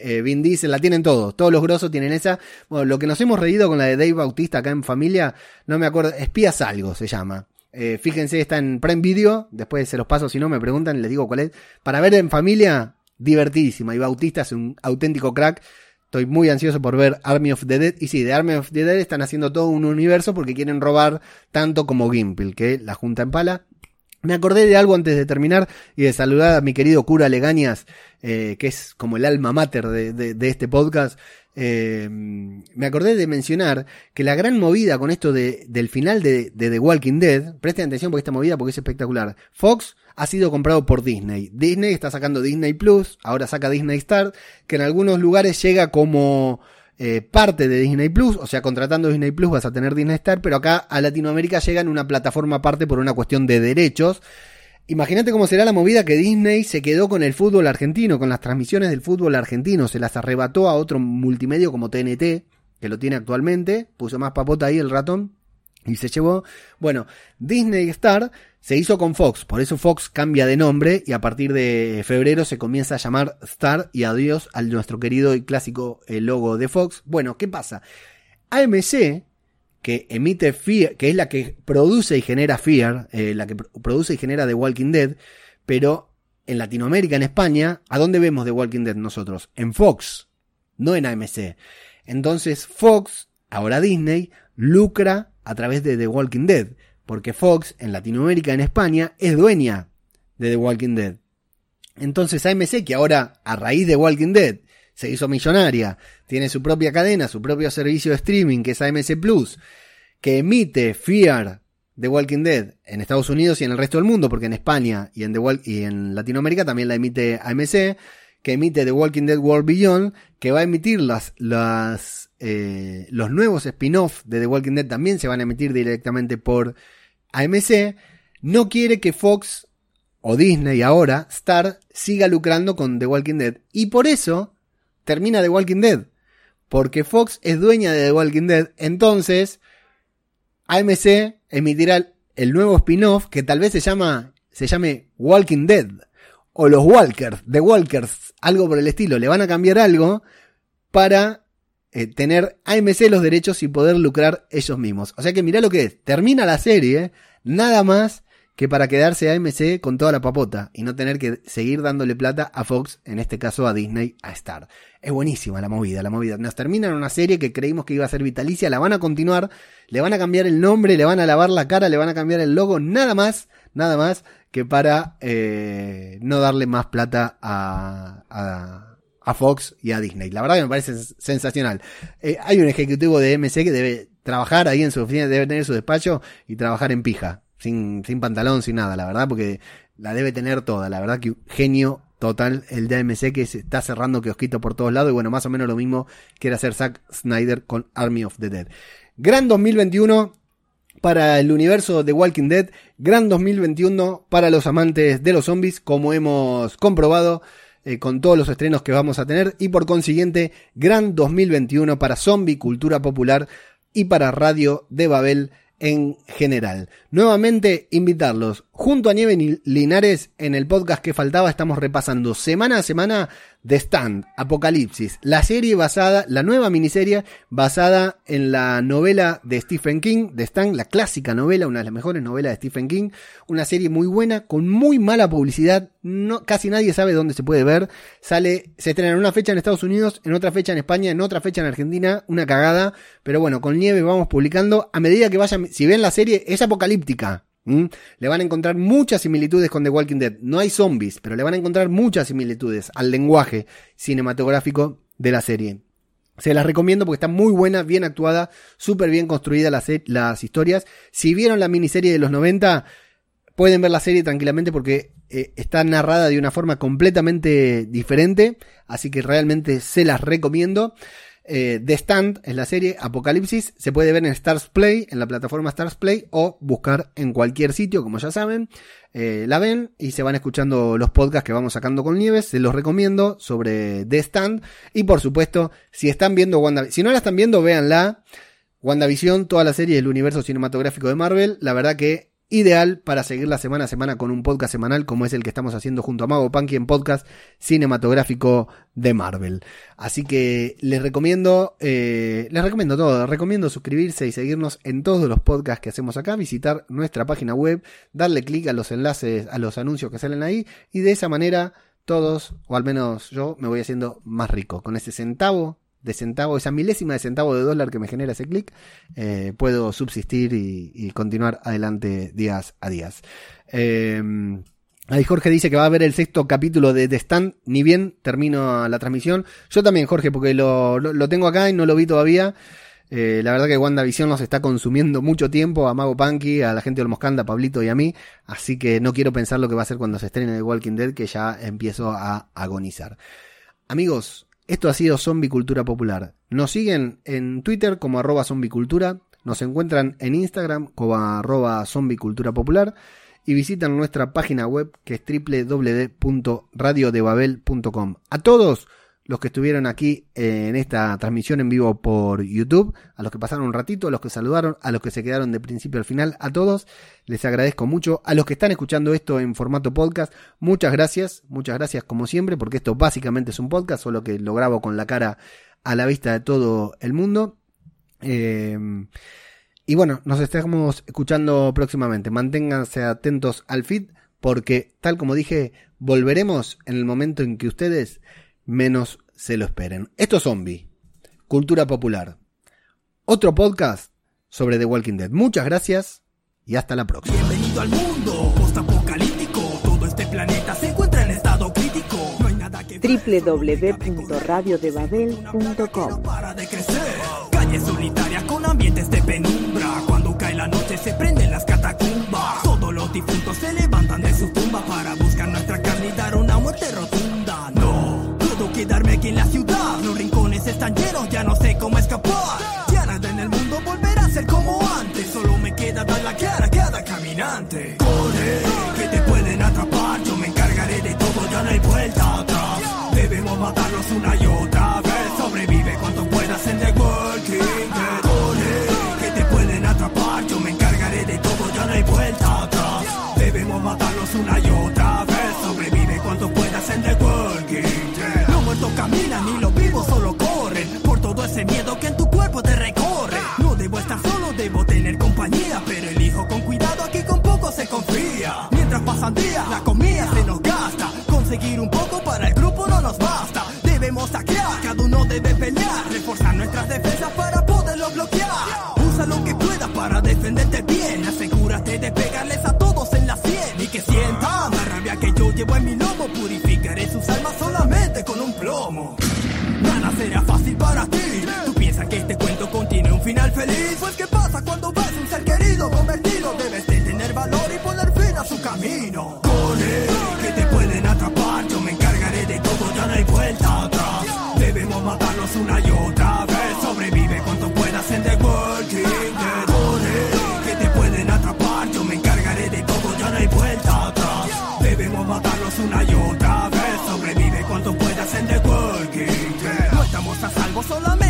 eh, Vin Diesel, la tienen todos. Todos los grosos tienen esa. Bueno, lo que nos hemos reído con la de Dave Bautista acá en familia, no me acuerdo, Espías Algo se llama. Eh, fíjense, está en Prime Video. Después se los paso, si no me preguntan, les digo cuál es. Para ver en familia, divertidísima. Y Bautista es un auténtico crack. Estoy muy ansioso por ver Army of the Dead. Y sí, de Army of the Dead están haciendo todo un universo porque quieren robar tanto como Gimple, que la junta en pala. Me acordé de algo antes de terminar y de saludar a mi querido cura Legañas, eh, que es como el alma mater de, de, de este podcast. Eh, me acordé de mencionar que la gran movida con esto de, del final de, de, The Walking Dead, presten atención porque esta movida porque es espectacular. Fox ha sido comprado por Disney. Disney está sacando Disney Plus, ahora saca Disney Star, que en algunos lugares llega como eh, parte de Disney Plus, o sea, contratando Disney Plus vas a tener Disney Star, pero acá a Latinoamérica llega en una plataforma aparte por una cuestión de derechos. Imagínate cómo será la movida que Disney se quedó con el fútbol argentino, con las transmisiones del fútbol argentino, se las arrebató a otro multimedio como TNT, que lo tiene actualmente, puso más papota ahí el ratón y se llevó. Bueno, Disney Star se hizo con Fox, por eso Fox cambia de nombre y a partir de febrero se comienza a llamar Star y adiós al nuestro querido y clásico eh, logo de Fox. Bueno, ¿qué pasa? AMC que emite Fear, que es la que produce y genera Fear, eh, la que produce y genera The Walking Dead, pero en Latinoamérica, en España, ¿a dónde vemos The Walking Dead nosotros? En Fox, no en AMC. Entonces Fox, ahora Disney, lucra a través de The Walking Dead, porque Fox en Latinoamérica, en España, es dueña de The Walking Dead. Entonces AMC, que ahora a raíz de Walking Dead se hizo millonaria, tiene su propia cadena, su propio servicio de streaming que es AMC Plus, que emite Fear de Walking Dead en Estados Unidos y en el resto del mundo, porque en España y en, The y en Latinoamérica también la emite AMC, que emite The Walking Dead World Beyond, que va a emitir las, eh, los nuevos spin-off de The Walking Dead también se van a emitir directamente por AMC, no quiere que Fox o Disney ahora, Star, siga lucrando con The Walking Dead. Y por eso termina The Walking Dead. Porque Fox es dueña de The Walking Dead. Entonces, AMC emitirá el nuevo spin-off que tal vez se llama, se llame Walking Dead. O los Walkers, The Walkers, algo por el estilo. Le van a cambiar algo para eh, tener AMC los derechos y poder lucrar ellos mismos. O sea que mirá lo que es. Termina la serie, nada más que para quedarse AMC con toda la papota y no tener que seguir dándole plata a Fox, en este caso a Disney, a Star. Es buenísima la movida, la movida. Nos terminan una serie que creímos que iba a ser vitalicia, la van a continuar, le van a cambiar el nombre, le van a lavar la cara, le van a cambiar el logo, nada más, nada más que para eh, no darle más plata a, a, a, Fox y a Disney. La verdad que me parece sensacional. Eh, hay un ejecutivo de MC que debe trabajar ahí en su oficina, debe tener su despacho y trabajar en pija sin, pantalón, sin nada, la verdad, porque la debe tener toda, la verdad que genio total el DMC que se está cerrando kiosquito por todos lados y bueno, más o menos lo mismo quiere hacer Zack Snyder con Army of the Dead. Gran 2021 para el universo de Walking Dead, gran 2021 para los amantes de los zombies, como hemos comprobado eh, con todos los estrenos que vamos a tener y por consiguiente, gran 2021 para Zombie Cultura Popular y para Radio de Babel en general. Nuevamente invitarlos Junto a Nieve Ni- Linares, en el podcast que faltaba, estamos repasando semana a semana The Stand, Apocalipsis, la serie basada, la nueva miniserie basada en la novela de Stephen King, The Stand, la clásica novela, una de las mejores novelas de Stephen King, una serie muy buena, con muy mala publicidad, no, casi nadie sabe dónde se puede ver, sale, se estrena en una fecha en Estados Unidos, en otra fecha en España, en otra fecha en Argentina, una cagada, pero bueno, con Nieve vamos publicando, a medida que vayan, si ven la serie, es apocalíptica, Le van a encontrar muchas similitudes con The Walking Dead. No hay zombies, pero le van a encontrar muchas similitudes al lenguaje cinematográfico de la serie. Se las recomiendo porque está muy buena, bien actuada, súper bien construida las, las historias. Si vieron la miniserie de los 90, pueden ver la serie tranquilamente porque eh, está narrada de una forma completamente diferente. Así que realmente se las recomiendo. Eh, The Stand es la serie Apocalipsis. Se puede ver en Stars Play, en la plataforma Stars Play, o buscar en cualquier sitio, como ya saben. Eh, la ven y se van escuchando los podcasts que vamos sacando con Nieves. Se los recomiendo sobre The Stand. Y por supuesto, si están viendo WandaVision, si no la están viendo, véanla. WandaVision, toda la serie del universo cinematográfico de Marvel. La verdad que ideal para seguirla semana a semana con un podcast semanal como es el que estamos haciendo junto a Mago Punky en podcast cinematográfico de Marvel. Así que les recomiendo, eh, les recomiendo todo, recomiendo suscribirse y seguirnos en todos los podcasts que hacemos acá, visitar nuestra página web, darle clic a los enlaces, a los anuncios que salen ahí y de esa manera todos, o al menos yo, me voy haciendo más rico. Con ese centavo de centavo, esa milésima de centavo de dólar que me genera ese clic, eh, puedo subsistir y, continuar adelante días a días. Eh, ahí Jorge dice que va a ver el sexto capítulo de The Stand, ni bien termino la transmisión. Yo también, Jorge, porque lo, lo, tengo acá y no lo vi todavía. Eh, la verdad que WandaVision nos está consumiendo mucho tiempo a Mago Punky, a la gente de Moscanda, a Pablito y a mí. Así que no quiero pensar lo que va a ser cuando se estrene The Walking Dead, que ya empiezo a agonizar. Amigos, esto ha sido Zombie Cultura Popular. Nos siguen en Twitter como arroba zombicultura, nos encuentran en Instagram como arroba zombicultura popular y visitan nuestra página web que es www.radiodebabel.com. A todos los que estuvieron aquí en esta transmisión en vivo por YouTube, a los que pasaron un ratito, a los que saludaron, a los que se quedaron de principio al final, a todos les agradezco mucho. A los que están escuchando esto en formato podcast, muchas gracias, muchas gracias como siempre, porque esto básicamente es un podcast, solo que lo grabo con la cara a la vista de todo el mundo. Eh, y bueno, nos estamos escuchando próximamente. Manténganse atentos al feed, porque tal como dije, volveremos en el momento en que ustedes menos se lo esperen. Esto es Zombie, Cultura Popular. Otro podcast sobre The Walking Dead. Muchas gracias y hasta la próxima. Bienvenido al mundo postapocalíptico. Todo este planeta se encuentra en estado crítico. No hay nada que www.radiodebabel.com para de crecer. Calles solitarias con ambientes de penumbra. Cuando cae la noche se prenden las catacumbas. Todos los difuntos se levantan de su tumba para buscar quedarme aquí en la ciudad. Los rincones están llenos, ya no sé cómo escapar. Ya nada en el mundo volverá a ser como antes. Solo me queda dar la cara a cada caminante. Corre, que te pueden atrapar. Yo me encargaré de todo, ya no hay vuelta atrás. Debemos matarlos una y otra vez. Sobrevive cuanto puedas en The Walking Dead. Corre, que te pueden atrapar. Yo me encargaré de todo, ya no hay vuelta atrás. Debemos matarlos una y otra se confía. Mientras pasan días, la comida se nos gasta. Conseguir un poco para el grupo no nos basta. Debemos saquear, cada uno debe pelear. Reforzar nuestras defensas para poderlo bloquear. Usa lo que puedas para defenderte bien. Asegúrate de pegarles a su camino. Corre, que te pueden atrapar. Yo me encargaré de todo, ya no hay vuelta atrás. Debemos matarlos una y otra vez. Sobrevive cuanto puedas en The Walking Dead. Corre, que te pueden atrapar. Yo me encargaré de todo, ya no hay vuelta atrás. Debemos matarlos una y otra vez. Sobrevive cuanto puedas en The Walking Dead. No estamos a salvo solamente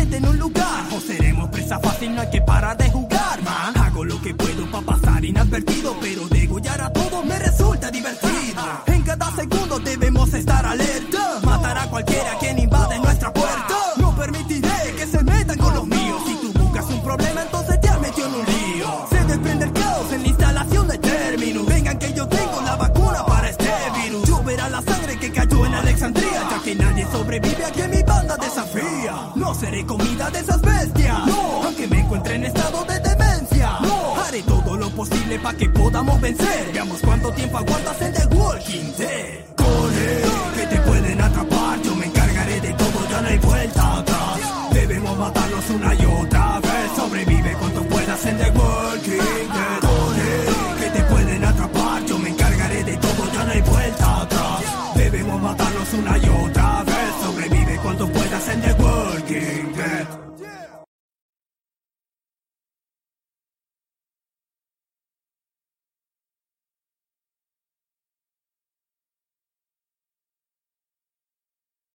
podamos vencer. Veamos cuánto tiempo aguantas